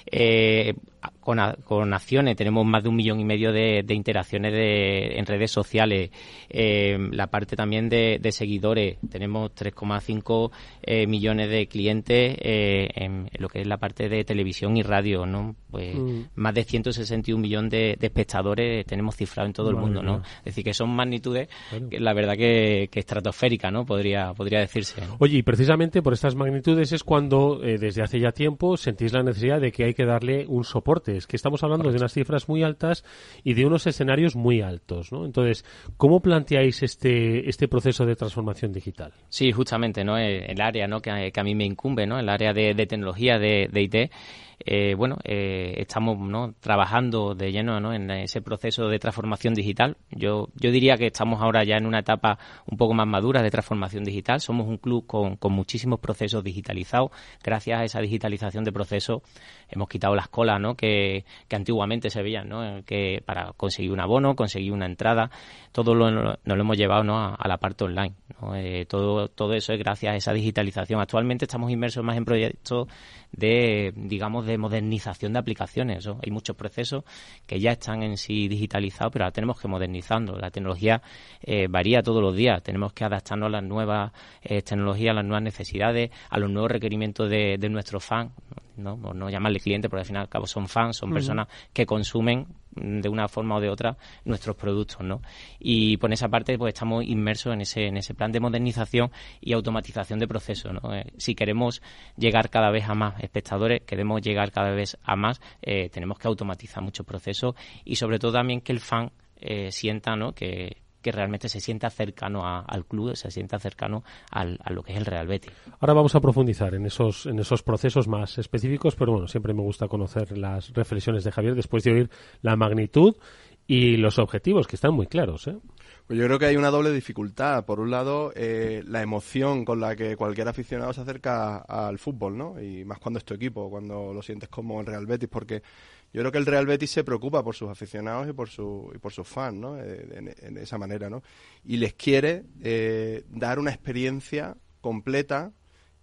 Eh, con, con, acciones tenemos más de un millón y medio de, interacciones en redes sociales. Eh, la parte también de, seguidores, tenemos 3,5 eh, millones de clientes eh, en, lo que es la parte de televisión y radio, ¿no? Pues mm. más de 161 millones de, espectadores tenemos cifrado en todo el mundo, ¿no? Es decir, que son magnitudes, la verdad que, que estratosférica, ¿no? Podría, podría decirse. Oye, y precisamente por estas magnitudes es cuando desde hace ya tiempo sentís la necesidad de que hay que darle un soporte. Es que estamos hablando de unas cifras muy altas y de unos escenarios muy altos, ¿no? Entonces, ¿cómo planteáis este, este proceso de transformación digital? Sí, justamente, ¿no? El área, ¿no? Que, a mí me incumbe, ¿no? El área de, tecnología, de, de IT eh, bueno, eh, estamos ¿no? trabajando de lleno ¿no? en ese proceso de transformación digital. Yo, yo diría que estamos ahora ya en una etapa un poco más madura de transformación digital. Somos un club con, con muchísimos procesos digitalizados. Gracias a esa digitalización de procesos hemos quitado las colas ¿no? que, que antiguamente se veían, ¿no? que para conseguir un abono, conseguir una entrada, todo lo, nos lo hemos llevado ¿no? a, la parte online. ¿no? Eh, todo, todo eso es gracias a esa digitalización. Actualmente estamos inmersos más en proyectos de, digamos, de modernización de aplicaciones. Hay muchos procesos que ya están en sí digitalizados, pero ahora tenemos que modernizarlo. La tecnología eh, varía todos los días. Tenemos que adaptarnos a las nuevas eh, tecnologías, a las nuevas necesidades, a los nuevos requerimientos de, de nuestros fans. ¿no? no llamarle cliente, porque al final al cabo son fans, son personas que consumen de una forma o de otra nuestros productos, ¿no? Y por esa parte pues estamos inmersos en ese en ese plan de modernización y automatización de procesos, ¿no? Eh, si queremos llegar cada vez a más espectadores, queremos llegar cada vez a más, eh, tenemos que automatizar muchos procesos y sobre todo también que el fan eh, sienta, ¿no? Que, que realmente se sienta cercano al club, se sienta cercano al, a lo que es el Real Betis. Ahora vamos a profundizar en esos, en esos procesos más específicos, pero bueno, siempre me gusta conocer las reflexiones de Javier después de oír la magnitud y los objetivos, que están muy claros. ¿eh? Pues yo creo que hay una doble dificultad. Por un lado, eh, la emoción con la que cualquier aficionado se acerca al fútbol, ¿no? Y más cuando es tu equipo, cuando lo sientes como el Real Betis, porque yo creo que el Real Betis se preocupa por sus aficionados y por, su, y por sus fans, ¿no? Eh, en, esa manera, ¿no? Y les quiere eh, dar una experiencia completa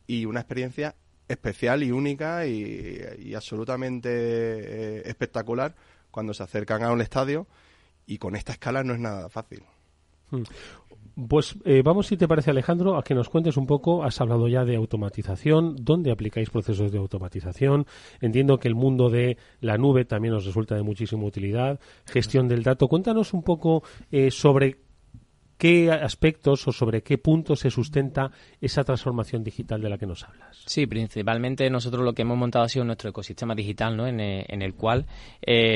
y una experiencia especial y única y, absolutamente eh, espectacular cuando se acercan a un estadio y con esta escala no es nada fácil. Hmm. Pues eh, vamos, si te parece, Alejandro, a que nos cuentes un poco. Has hablado ya de automatización. ¿Dónde aplicáis procesos de automatización? Entiendo que el mundo de la nube también nos resulta de muchísima utilidad. Gestión del dato. Cuéntanos un poco eh, sobre qué aspectos o sobre qué puntos se sustenta esa transformación digital de la que nos hablas. Sí, principalmente nosotros lo que hemos montado ha sido nuestro ecosistema digital, ¿no? en, eh, el cual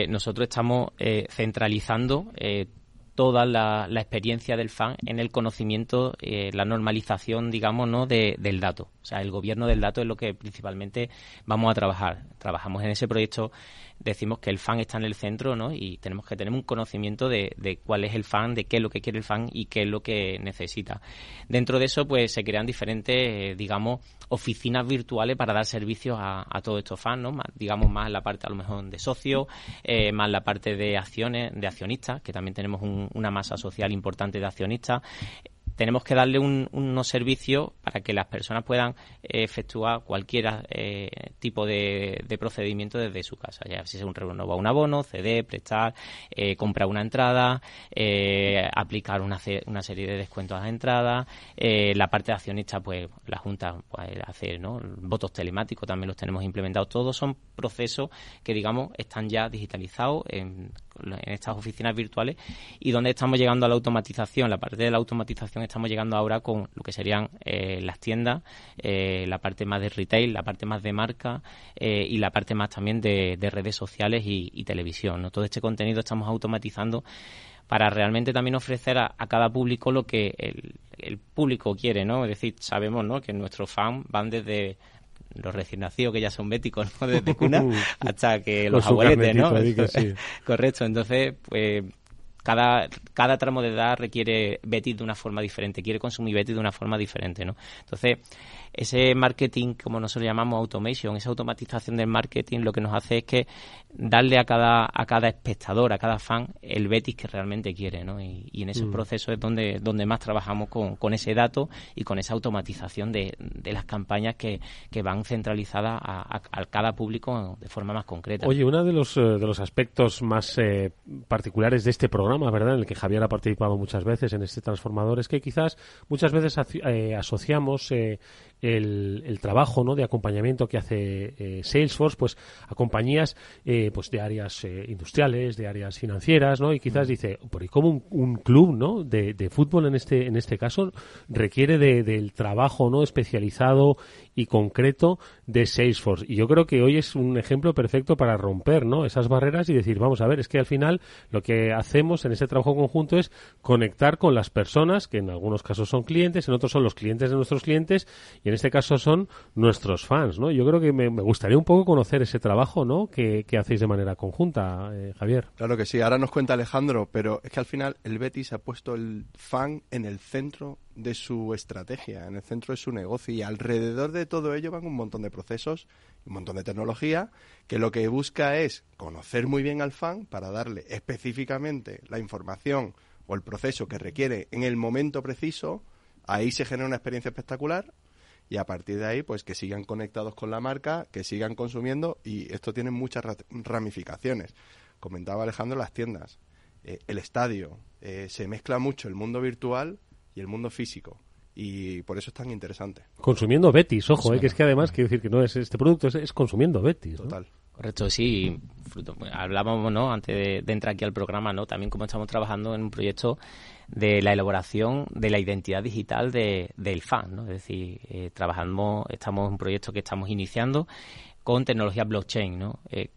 nosotros estamos centralizando toda la, experiencia del fan en el conocimiento, eh, la normalización, digamos, ¿no? del dato. O sea, el gobierno del dato es lo que principalmente vamos a trabajar. Trabajamos en ese proyecto decimos que el fan está en el centro, ¿no? Y tenemos que tener un conocimiento de, cuál es el fan, de qué es lo que quiere el fan y qué es lo que necesita. Dentro de eso, pues se crean diferentes, eh, digamos, oficinas virtuales para dar servicios a, todos estos fans, ¿no? digamos más la parte a lo mejor de socios, eh, más la parte de acciones, de accionistas, que también tenemos una masa social importante de accionistas tenemos que darle unos servicios para que las personas puedan eh, efectuar cualquier eh, tipo de, procedimiento desde su casa, ya si se un renova un abono, CD, prestar, eh, comprar una entrada, aplicar una, serie de descuentos a las entradas, la parte de accionista, pues la Junta puede hacer ¿no? votos telemáticos, también los tenemos implementados, todos son procesos que digamos están ya digitalizados en en estas oficinas virtuales y donde estamos llegando a la automatización. La parte de la automatización estamos llegando ahora con lo que serían eh, las tiendas, eh, la parte más de retail, la parte más de marca eh, y la parte más también de, redes sociales y, televisión. Todo este contenido estamos automatizando para realmente también ofrecer a, cada público lo que el, el, público quiere, ¿no? Es decir, sabemos, ¿no? Que nuestros fans van desde los recién nacidos que ya son béticos ¿no? desde cuna hasta que los abueletes, ¿no? Correcto, entonces, pues cada, cada tramo de edad requiere Betis de una forma diferente, quiere consumir Betis de una forma diferente, ¿no? Entonces, ese marketing, como nosotros llamamos automation, esa automatización del marketing, lo que nos hace es que darle a cada, a cada espectador, a cada fan, el Betis que realmente quiere, ¿no? Y, en ese mm. proceso es donde, donde más trabajamos con, con ese dato y con esa automatización de, de las campañas que, que van centralizadas a, a, cada público de forma más concreta. Oye, uno de los, eh, de los aspectos más eh, particulares de este programa, ¿verdad?, en el que Javier ha participado muchas veces en este transformador, es que quizás muchas veces eh, asociamos el, el, trabajo ¿no? de acompañamiento que hace eh, Salesforce pues a compañías eh, pues de áreas eh, industriales de áreas financieras no y quizás mm. dice por y como un, club no de, de, fútbol en este en este caso requiere de, del trabajo no especializado y concreto de Salesforce. Y yo creo que hoy es un ejemplo perfecto para romper ¿no? esas barreras y decir, vamos a ver, es que al final lo que hacemos en ese trabajo conjunto es conectar con las personas, que en algunos casos son clientes, en otros son los clientes de nuestros clientes y en este caso son nuestros fans. ¿no? Yo creo que me, gustaría un poco conocer ese trabajo ¿no? que, hacéis de manera conjunta, eh, Javier. Claro que sí, ahora nos cuenta Alejandro, pero es que al final el Betis ha puesto el fan en el centro de su estrategia, en el centro de su negocio y alrededor de todo ello van un montón de procesos, un montón de tecnología que lo que busca es conocer muy bien al fan para darle específicamente la información o el proceso que requiere en el momento preciso, ahí se genera una experiencia espectacular y a partir de ahí pues que sigan conectados con la marca, que sigan consumiendo y esto tiene muchas ramificaciones. Comentaba Alejandro las tiendas, eh, el estadio, eh, se mezcla mucho el mundo virtual y el mundo físico. Y por eso es tan interesante. Consumiendo Betis, ojo, eh, que es que además quiero decir que no es este producto, es, consumiendo Betis. Total. Correcto, sí. Hablábamos, ¿no? Antes de, entrar aquí al programa, ¿no? También como estamos trabajando en un proyecto de la elaboración de la identidad digital de, del fan, ¿no? Es decir, eh, trabajamos, estamos en un proyecto que estamos iniciando con tecnología blockchain, ¿no? Eh,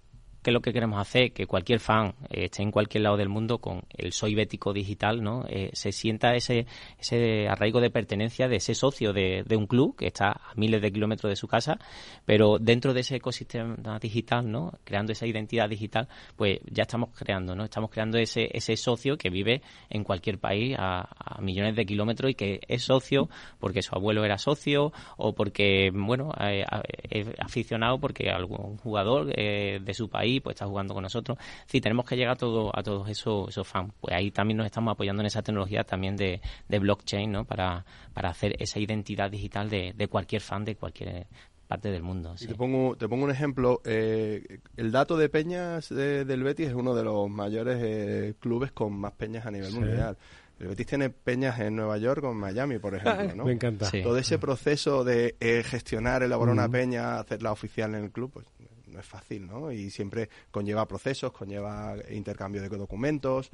¿Qué es lo que queremos hacer? Que cualquier fan eh, esté en cualquier lado del mundo con el soy bético digital, ¿no? Eh, se sienta ese, ese arraigo de pertenencia de ese socio de, un club que está a miles de kilómetros de su casa, pero dentro de ese ecosistema digital, ¿no? Creando esa identidad digital, pues ya estamos creando, ¿no? Estamos creando ese, ese socio que vive en cualquier país a, millones de kilómetros y que es socio porque su abuelo era socio o porque, bueno, eh, es aficionado porque algún jugador de su país pues está jugando con nosotros. Sí, tenemos que llegar a, todo, a todos esos, esos fans. Pues ahí también nos estamos apoyando en esa tecnología también de, de blockchain, ¿no? Para, para hacer esa identidad digital de, de cualquier fan de cualquier parte del mundo. te, pongo, te pongo un ejemplo. Eh, el dato de peñas del Betis es uno de los mayores eh, clubes con más peñas a nivel mundial. El Betis tiene peñas en Nueva York o en Miami, por ejemplo, ¿no? Me encanta. Todo ese proceso de eh, gestionar, elaborar una peña, hacerla oficial en el club, pues no es fácil, ¿no? Y siempre conlleva procesos, conlleva intercambio de documentos.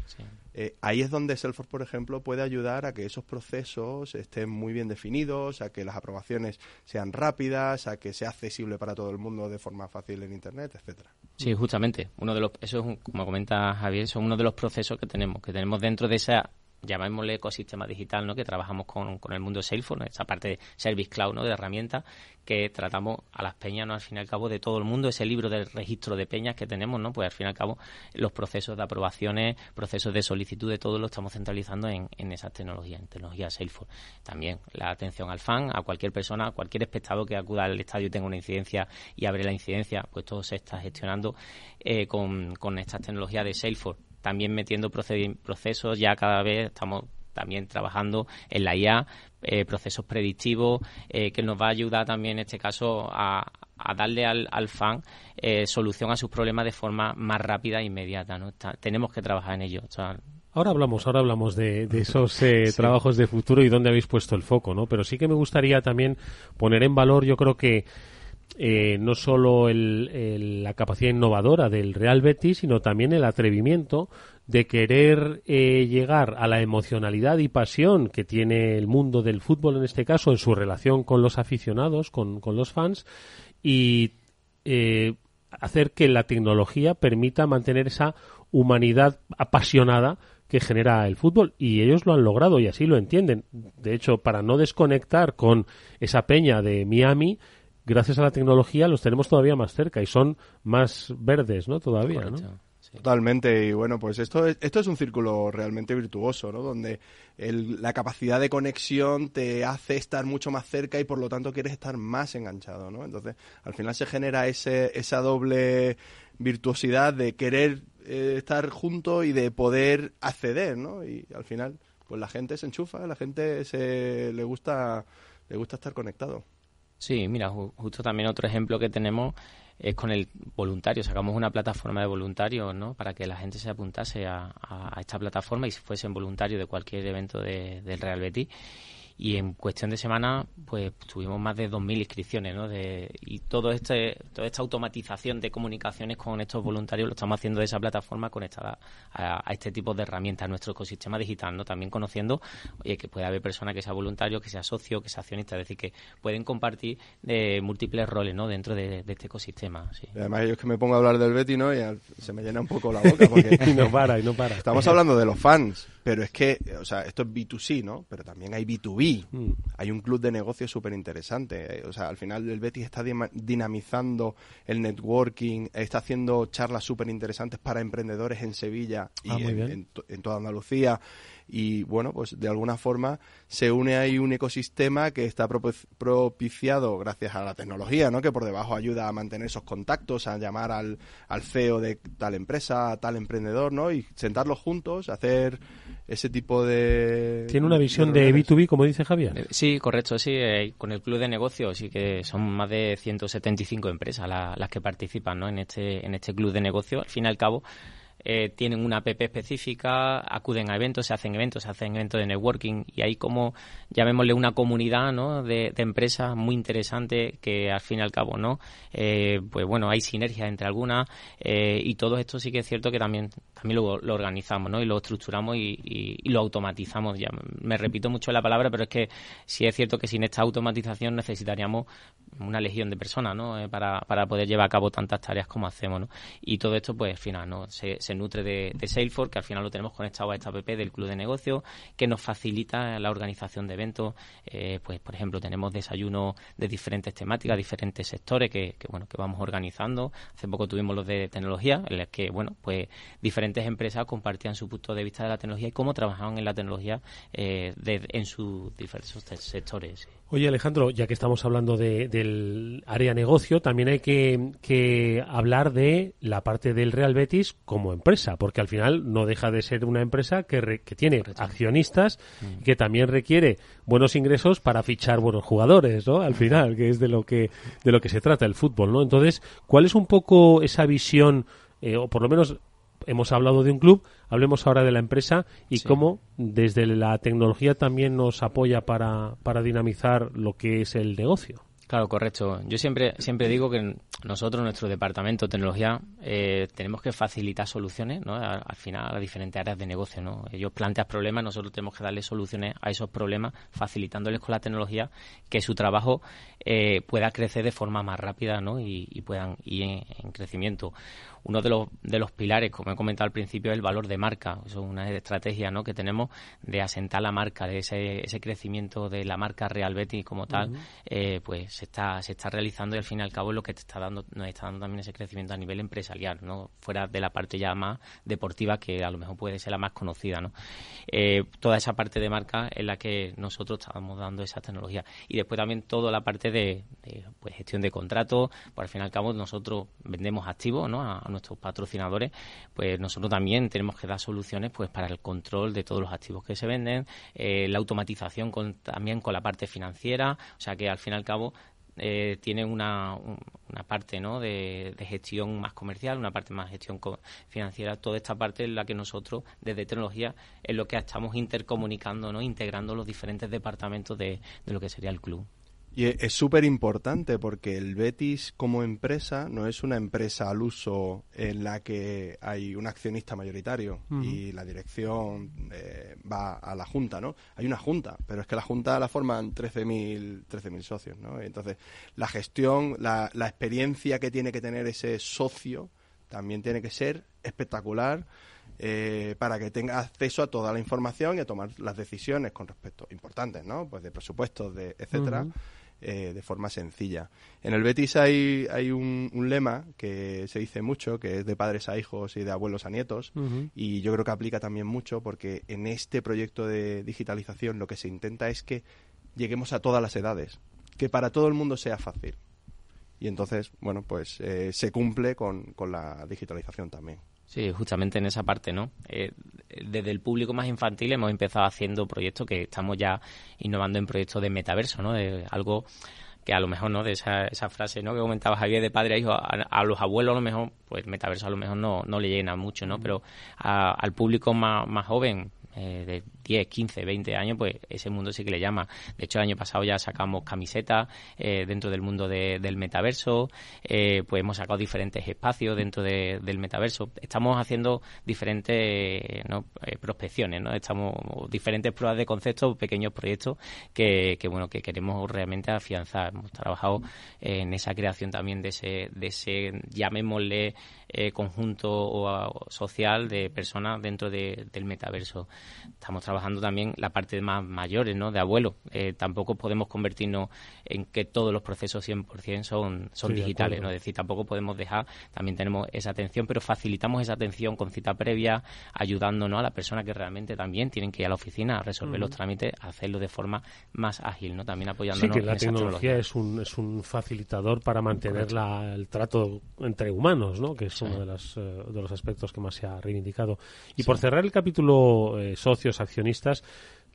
Eh, ahí es donde Salesforce, por ejemplo, puede ayudar a que esos procesos estén muy bien definidos, a que las aprobaciones sean rápidas, a que sea accesible para todo el mundo de forma fácil en Internet, etcétera. Sí, justamente. Uno de los, eso es, como comenta Javier, son uno de los procesos que tenemos, que tenemos dentro de esa llamémosle ecosistema digital, ¿no? que trabajamos con, con el mundo Salesforce, esa parte de Service Cloud, ¿no? de herramientas, que tratamos a las peñas, ¿no? al fin y al cabo, de todo el mundo, ese libro del registro de peñas que tenemos, ¿no? pues al fin y al cabo los procesos de aprobaciones, procesos de solicitud de todo lo estamos centralizando en, en esas tecnologías, en tecnología Salesforce. También la atención al fan, a cualquier persona, a cualquier espectador que acuda al estadio y tenga una incidencia y abre la incidencia, pues todo se está gestionando eh, con, con estas tecnologías de Salesforce también metiendo procesos, ya cada vez estamos también trabajando en la IA, eh, procesos predictivos, eh, que nos va a ayudar también en este caso a, darle al, fan eh, solución a sus problemas de forma más rápida e inmediata. ¿no? tenemos que trabajar en ello. Ahora hablamos, ahora hablamos de, esos trabajos de futuro y dónde habéis puesto el foco, ¿no? Pero sí que me gustaría también poner en valor, yo creo que eh, no solo la capacidad innovadora del Real Betis, sino también el atrevimiento de querer eh, llegar a la emocionalidad y pasión que tiene el mundo del fútbol en este caso en su relación con los aficionados, con, los fans y eh, hacer que la tecnología permita mantener esa humanidad apasionada que genera el fútbol y ellos lo han logrado y así lo entienden. De hecho, para no desconectar con esa peña de Miami, gracias a la tecnología los tenemos todavía más cerca y son más verdes, ¿no? Todavía, ¿no? Totalmente, y bueno, pues esto es, esto es un círculo realmente virtuoso, ¿no? Donde la capacidad de conexión te hace estar mucho más cerca y por lo tanto quieres estar más enganchado, ¿no? Entonces, al final se genera ese, esa doble virtuosidad de querer eh, estar junto y de poder acceder, ¿no? Y al final, pues la gente se enchufa, la gente se le gusta le gusta estar conectado. Sí, mira, justo también otro ejemplo que tenemos es con el voluntario. Sacamos una plataforma de voluntarios, ¿no? Para que la gente se apuntase a, esta plataforma y fuesen voluntarios de cualquier evento del Real Betis y en cuestión de semana pues tuvimos más de 2.000 inscripciones ¿no? de, y todo este toda esta automatización de comunicaciones con estos voluntarios lo estamos haciendo de esa plataforma conectada a, este tipo de herramientas a nuestro ecosistema digital no también conociendo oye, que puede haber personas que sea voluntario que sea socio que sea accionista es decir que pueden compartir de múltiples roles ¿no? dentro de, este ecosistema sí. además yo es que me pongo a hablar del Betty ¿no? y se me llena un poco la boca porque y no para y no para estamos hablando de los fans pero es que, o sea, esto es B2C, ¿no? Pero también hay B2B. Mm. Hay un club de negocios súper interesante. Eh, o sea, al final el Betis está dinamizando el networking, está haciendo charlas súper interesantes para emprendedores en Sevilla y ah, en, toda Andalucía y bueno, pues de alguna forma se une ahí un ecosistema que está propiciado gracias a la tecnología, ¿no? Que por debajo ayuda a mantener esos contactos, a llamar al, al CEO de tal empresa, a tal emprendedor, ¿no? Y sentarlos juntos, hacer ese tipo de... Tiene una visión de, B2B, como dice Javier. Eh, sí, correcto, sí. Eh, con el club de negocios, sí que son más de 175 empresas las que participan ¿no? en, este, en este club de negocios. Al fin y al cabo, eh, tienen una app específica, acuden a eventos, se hacen eventos, se hacen eventos de networking y hay como, llamémosle una comunidad ¿no? de, empresas muy interesante que al fin y al cabo, ¿no? Eh, pues bueno, hay sinergias entre algunas eh, y todo esto sí que es cierto que también, también lo, lo organizamos ¿no? y lo estructuramos y, lo automatizamos. Ya me repito mucho la palabra, pero es que sí es cierto que sin esta automatización necesitaríamos una legión de personas ¿no? para, para poder llevar a cabo tantas tareas como hacemos. ¿no? Y todo esto, pues al final, ¿no? se se nutre de, Salesforce, que al final lo tenemos conectado a esta app del Club de Negocios, que nos facilita la organización de eventos. Eh, pues, por ejemplo, tenemos desayunos de diferentes temáticas, diferentes sectores que, bueno, que vamos organizando. Hace poco tuvimos los de tecnología, en los que, bueno, pues diferentes empresas compartían su punto de vista de la tecnología y cómo trabajaban en la tecnología eh, en sus diversos sectores. Oye, Alejandro, ya que estamos hablando del área negocio, también hay que, hablar de la parte del Real Betis como empresa, porque al final no deja de ser una empresa que, que tiene accionistas y mm. que también requiere buenos ingresos para fichar buenos jugadores, ¿no? Al final, que es de lo que de lo que se trata el fútbol, ¿no? Entonces, ¿cuál es un poco esa visión eh, o por lo menos hemos hablado de un club, hablemos ahora de la empresa y cómo desde la tecnología también nos apoya para, para dinamizar lo que es el negocio. Claro, correcto. Yo siempre, siempre digo que nosotros, nuestro departamento de tecnología, eh, tenemos que facilitar soluciones ¿no? al, final a las diferentes áreas de negocio. ¿no? Ellos plantean problemas, nosotros tenemos que darle soluciones a esos problemas, facilitándoles con la tecnología que su trabajo eh, pueda crecer de forma más rápida ¿no? y, puedan ir en crecimiento uno de los, de los pilares, como he comentado al principio, es el valor de marca. Eso es una estrategia ¿no? que tenemos de asentar la marca, de ese, ese crecimiento de la marca Real Betis como tal, eh, pues se está, se está realizando y al fin y al cabo es lo que te está dando, nos está dando también ese crecimiento a nivel empresarial, ¿no? fuera de la parte ya más deportiva que a lo mejor puede ser la más conocida. ¿no? Eh, toda esa parte de marca es la que nosotros estamos dando esa tecnología. Y después también toda la parte de, pues, gestión de contratos, pues al fin y al cabo nosotros vendemos activos ¿no? a, nuestros patrocinadores, pues nosotros también tenemos que dar soluciones pues para el control de todos los activos que se venden, eh, la automatización con, también con la parte financiera, o sea que al fin y al cabo eh, tiene una, una parte ¿no? de, gestión más comercial, una parte más gestión financiera. Toda esta parte es la que nosotros, desde tecnología, es lo que estamos intercomunicando, ¿no? integrando los diferentes departamentos de lo que sería el club. Y e, es súper importante porque el Betis como empresa no es una empresa al uso en la que hay un accionista mayoritario y la dirección eh, va a la junta, ¿no? Hay una junta, pero es que la junta la forman 13.000 13 socios, ¿no? Entonces, la gestión, la, la experiencia que tiene que tener ese socio también tiene que ser espectacular. Eh, para que tenga acceso a toda la información y a tomar las decisiones con respecto importantes, ¿no? Pues de presupuestos, de etcétera. Eh, de forma sencilla. En el Betis hay, hay un, lema que se dice mucho, que es de padres a hijos y de abuelos a nietos, y yo creo que aplica también mucho porque en este proyecto de digitalización lo que se intenta es que lleguemos a todas las edades, que para todo el mundo sea fácil. Y entonces, bueno, pues eh, se cumple con, con la digitalización también. Sí, justamente en esa parte, ¿no? Eh, desde el público más infantil hemos empezado haciendo proyectos que estamos ya innovando en proyectos de metaverso, ¿no? De algo que a lo mejor, ¿no? De esa, esa frase, ¿no? Que comentaba Javier de padre a hijo, a, los abuelos a lo mejor, pues metaverso a lo mejor no, no le llena mucho, ¿no? Pero al público más, más joven, eh, de 10, 15, 20 años, pues ese mundo sí que le llama. De hecho, el año pasado ya sacamos camisetas eh, dentro del mundo del metaverso, eh, pues hemos sacado diferentes espacios dentro del metaverso. Estamos haciendo diferentes prospecciones, ¿no? Estamos diferentes pruebas de conceptos, pequeños proyectos que, bueno, que queremos realmente afianzar. Hemos trabajado en esa creación también de ese, de ese llamémosle, conjunto o, social de personas dentro del metaverso. Estamos trabajando también la parte de más mayores, ¿no? De abuelos. Eh, tampoco podemos convertirnos en que todos los procesos 100% son, son digitales, ¿no? Es decir, tampoco podemos dejar, también tenemos esa atención, pero facilitamos esa atención con cita previa, ayudándonos a las personas que realmente también tienen que ir a la oficina a resolver los trámites, a hacerlo de forma más ágil, ¿no? También apoyándonos sí, que la tecnología, es un, es un facilitador para mantener el trato entre humanos, ¿no? Que es uno de, las, eh, de los aspectos que más se ha reivindicado. Y por cerrar el capítulo eh, socios, accionistas,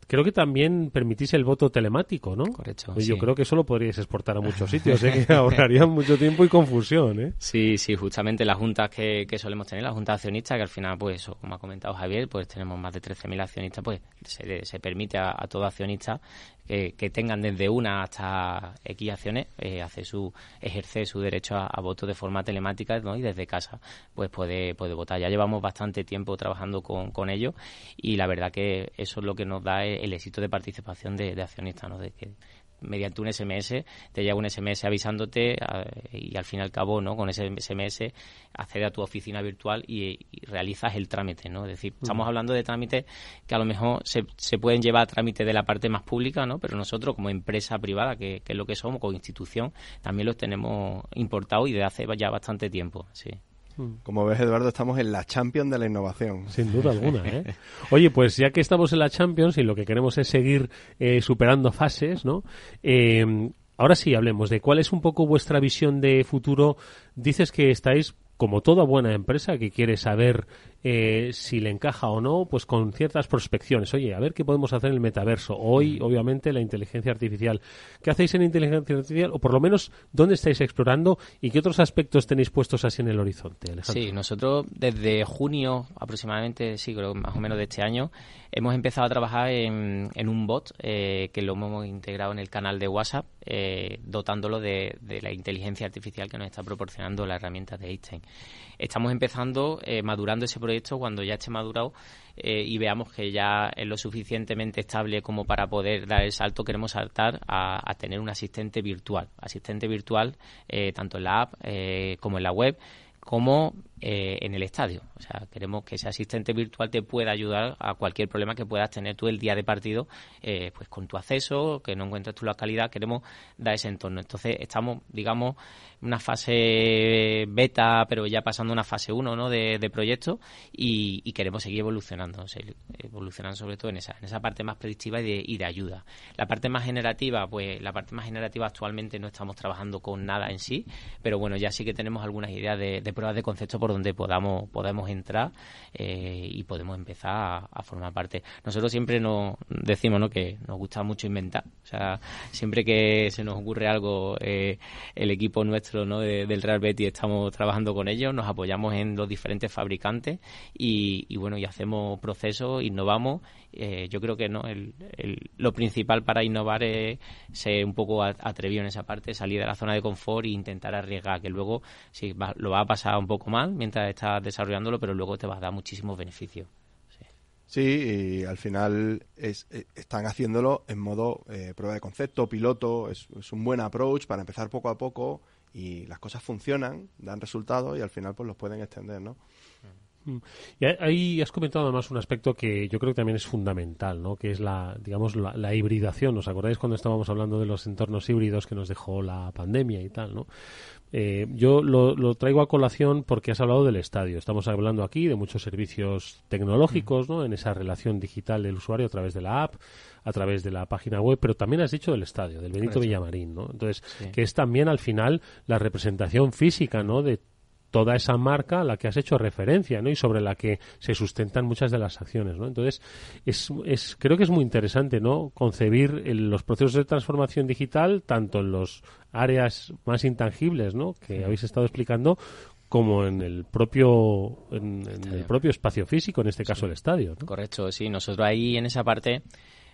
creo que también permitís el voto telemático, ¿no? Correcto. Yo creo que eso lo podríais exportar a muchos sitios, ¿eh? que ahorrarían mucho tiempo y confusión, ¿eh? Sí, sí, justamente las juntas que, solemos tener, las juntas accionistas, que al final, pues, como ha comentado Javier, pues tenemos más de 13.000 accionistas, pues se, se permite a, a, todo accionista que, tengan desde una hasta X acciones, eh, hace su, ejerce su derecho a, voto de forma telemática y desde casa pues puede, puede votar. Ya llevamos bastante tiempo trabajando con, con ellos y la verdad que eso es lo que nos da el, éxito de participación de, de accionistas, ¿no? de que mediante un SMS, te llega un SMS avisándote y al fin y al cabo, ¿no? Con ese SMS accede a tu oficina virtual y, realizas el trámite, ¿no? Es decir, estamos hablando de trámites que a lo mejor se, se, pueden llevar a trámite de la parte más pública, ¿no? Pero nosotros como empresa privada, que, que es lo que somos, como institución, también los tenemos importados y de hace ya bastante tiempo, sí. Mm. Como ves, Eduardo, estamos en la Champions de la innovación. Sin duda alguna. ¿eh? Oye, pues ya que estamos en la Champions y lo que queremos es seguir eh, superando fases, ¿no? Eh, ahora sí, hablemos de cuál es un poco vuestra visión de futuro. Dices que estáis como toda buena empresa que quiere saber eh, si le encaja o no, pues con ciertas prospecciones. Oye, a ver qué podemos hacer en el metaverso. Hoy, mm. obviamente, la inteligencia artificial. ¿Qué hacéis en inteligencia artificial? O por lo menos, ¿dónde estáis explorando y qué otros aspectos tenéis puestos así en el horizonte, Sí, nosotros desde junio aproximadamente, sí, creo más o menos de este año, hemos empezado a trabajar en, un bot eh, que lo hemos integrado en el canal de WhatsApp, eh, dotándolo de, de, la inteligencia artificial que nos está proporcionando la herramienta de Einstein. Estamos empezando, madurando ese proyecto esto cuando ya esté madurado eh, y veamos que ya es lo suficientemente estable como para poder dar el salto, queremos saltar a, tener un asistente virtual. Asistente virtual eh, tanto en la app eh, como en la web como en el estadio. O sea, queremos que ese asistente virtual te pueda ayudar a cualquier problema que puedas tener tú el día de partido, pues con tu acceso, que no encuentres tú la calidad, queremos dar ese entorno. Entonces, estamos, digamos, una fase beta, pero ya pasando una fase 1 ¿no? de, proyecto y, queremos seguir evolucionando, evolucionando sobre todo en esa, en esa parte más predictiva de, y de ayuda. La parte más generativa, pues la parte más generativa actualmente no estamos trabajando con nada en sí, pero bueno, ya sí que tenemos algunas ideas de, pruebas de concepto por donde podamos, podemos entrar eh, y podemos empezar a, formar parte. Nosotros siempre nos decimos ¿no? que nos gusta mucho inventar, o sea, siempre que se nos ocurre algo, eh, el equipo nuestro del Real Betis estamos trabajando con ellos, nos apoyamos en los diferentes fabricantes y, bueno, y hacemos procesos, innovamos. Eh, yo creo que no lo principal para innovar es ser un poco atrevido en esa parte, salir de la zona de confort e intentar arriesgar, que luego sí, lo va a pasar un poco mal mientras estás desarrollándolo, pero luego te va a dar muchísimos beneficios. Sí, y al final es, eh, están haciéndolo en modo eh, prueba de concepto, piloto, es, un buen approach para empezar poco a poco y las cosas funcionan, dan resultados y al final pues los pueden extender, ¿no? Mm. Y ahí has comentado además un aspecto que yo creo que también es fundamental, ¿no? Que es la, digamos, la, hibridación. ¿Os acordáis cuando estábamos hablando de los entornos híbridos que nos dejó la pandemia y tal, ¿no? Eh, yo lo, traigo a colación porque has hablado del estadio. Estamos hablando aquí de muchos servicios tecnológicos, ¿no? En esa relación digital del usuario a través de la app, a través de la página web, pero también has dicho del estadio, del Benito Villamarín, ¿no? Entonces, que es también al final la representación física, ¿no? De toda esa marca a la que has hecho referencia, ¿no? Y sobre la que se sustentan muchas de las acciones, ¿no? Entonces, es, es creo que es muy interesante, ¿no? Concebir los procesos de transformación digital tanto en los áreas más intangibles, ¿no? Que habéis estado explicando, como en el propio en, el propio espacio físico, en este caso el estadio. ¿no? Correcto, sí. Nosotros ahí en esa parte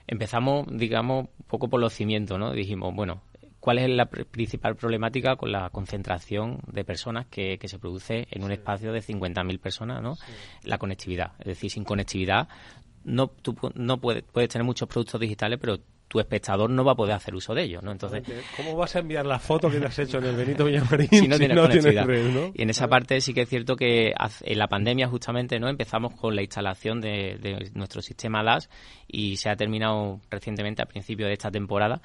empezamos, digamos, un poco por los cimientos, ¿no? Dijimos, bueno, ¿Cuál es la principal problemática con la concentración de personas que, que se produce en un espacio de 50.000 personas? ¿no? La conectividad. Es decir, sin conectividad no, tú no puedes, puedes tener muchos productos digitales, pero tu espectador no va a poder hacer uso de ellos, ¿no? Entonces, ¿cómo vas a enviar la foto que te has hecho en el Benito Villamarín si no, tienes, ¿no? Y en esa parte sí que es cierto que en la pandemia justamente, ¿no? Empezamos con la instalación de, de nuestro sistema DAS y se ha terminado recientemente a principio de esta temporada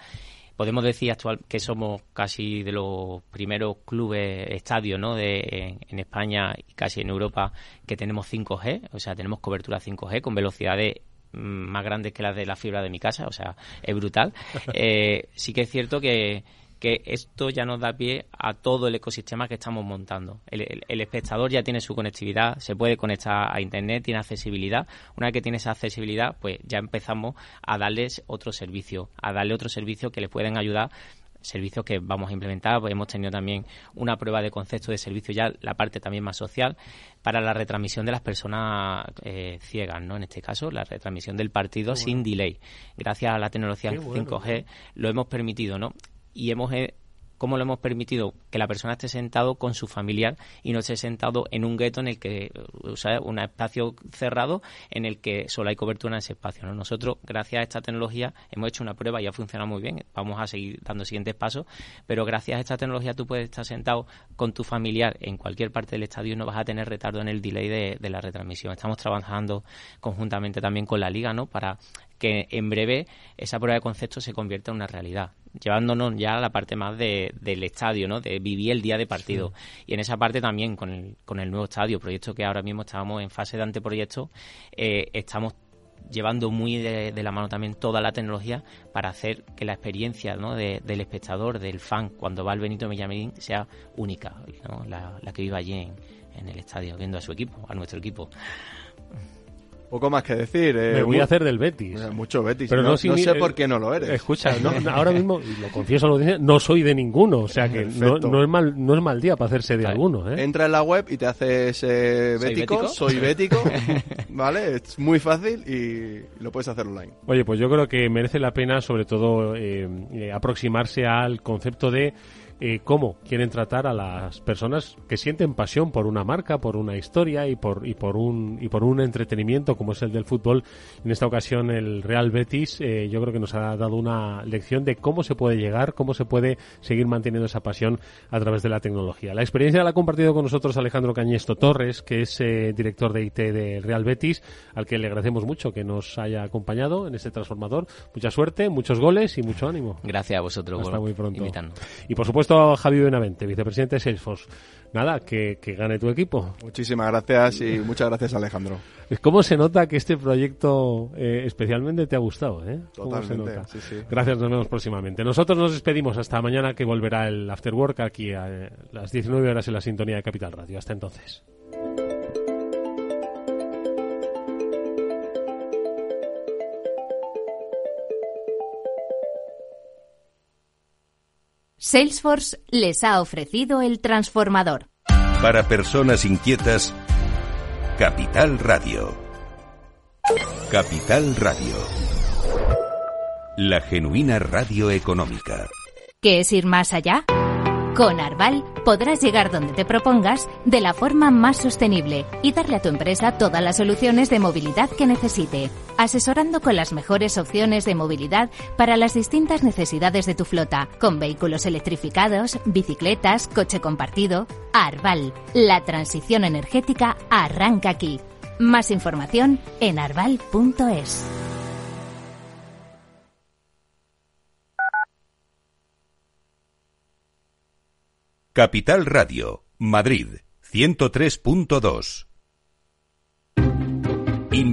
podemos decir actual que somos casi de los primeros clubes estadios ¿no? de, en, España y casi en Europa que tenemos 5G, o sea, tenemos cobertura 5G con velocidades mm, más grandes que las de la fibra de mi casa, o sea, es brutal. Eh, sí que es cierto que que esto ya nos da pie a todo el ecosistema que estamos montando. El, espectador ya tiene su conectividad, se puede conectar a Internet, tiene accesibilidad. Una vez que tiene esa accesibilidad, pues ya empezamos a darles otro servicio, a darle otro servicio que le pueden ayudar servicios que vamos a implementar. Pues hemos tenido también una prueba de concepto de servicio ya, la parte también más social, para la retransmisión de las personas eh, ciegas, ¿no? En este caso, la retransmisión del partido sin delay. Gracias a la tecnología 5G lo hemos permitido, ¿no? Y hemos eh, cómo lo hemos permitido que la persona esté sentado con su familiar y no esté sentado en un gueto en el que, o sea, un espacio cerrado en el que solo hay cobertura en ese espacio. ¿no? Nosotros, gracias a esta tecnología, hemos hecho una prueba y ha funcionado muy bien. Vamos a seguir dando siguientes pasos, pero gracias a esta tecnología tú puedes estar sentado con tu familiar en cualquier parte del estadio y no vas a tener retardo en el delay de, de la retransmisión. Estamos trabajando conjuntamente también con la liga, ¿no? Para que en breve esa prueba de concepto se convierta en una realidad, llevándonos ya a la parte más de, del estadio, ¿no? de vivir el día de partido. Y en esa parte también con el, con el nuevo estadio, proyecto que ahora mismo estábamos en fase de anteproyecto, eh, estamos llevando muy de, la mano también toda la tecnología para hacer que la experiencia ¿no? del espectador, del fan, cuando va al Benito Villamarín, sea única, la, que viva allí en el estadio, viendo a su equipo, a nuestro equipo. Poco más que decir. Eh, Me voy a hacer del Betis. Eh, mucho Betis. Pero no, sé por qué no lo eres. Escucha, ahora mismo, y lo confieso, lo dice, no soy de ninguno. O sea que no, es mal, no es mal día para hacerse de alguno. ¿eh? Entra en la web y te haces eh, bético. Soy bético. ¿Vale? Es muy fácil y lo puedes hacer online. Oye, pues yo creo que merece la pena, sobre todo, aproximarse al concepto de eh, cómo quieren tratar a las personas que sienten pasión por una marca, por una historia y por, y por, un, y por un entretenimiento como es el del fútbol. En esta ocasión el Real Betis eh, yo creo que nos ha dado una lección de cómo se puede llegar, cómo se puede seguir manteniendo esa pasión a través de la tecnología. La experiencia la ha compartido con nosotros Alejandro Cañesto Torres, que es eh, director de IT del Real Betis, al que le agradecemos mucho que nos haya acompañado en este transformador. Mucha suerte, muchos goles y mucho ánimo. Gracias a vosotros Hasta muy pronto. Y por supuesto a Javi Benavente, vicepresidente de Salesforce. Nada, que, gane tu equipo. Muchísimas gracias y muchas gracias Alejandro. ¿Cómo se nota que este proyecto eh, especialmente te ha gustado? Eh? Totalmente, Gracias, nos vemos próximamente. Nosotros nos despedimos hasta mañana que volverá el After Work aquí a las 19 horas en la sintonía de Capital Radio. Hasta entonces. Salesforce les ha ofrecido el transformador. Para personas inquietas, Capital Radio. Capital Radio. La genuina radio económica. ¿Qué es ir más allá? Con Arval podrás llegar donde te propongas de la forma más sostenible y darle a tu empresa todas las soluciones de movilidad que necesite, asesorando con las mejores opciones de movilidad para las distintas necesidades de tu flota, con vehículos electrificados, bicicletas, coche compartido. Arval, la transición energética arranca aquí. Más información en arval.es. Capital Radio, Madrid, 103.2.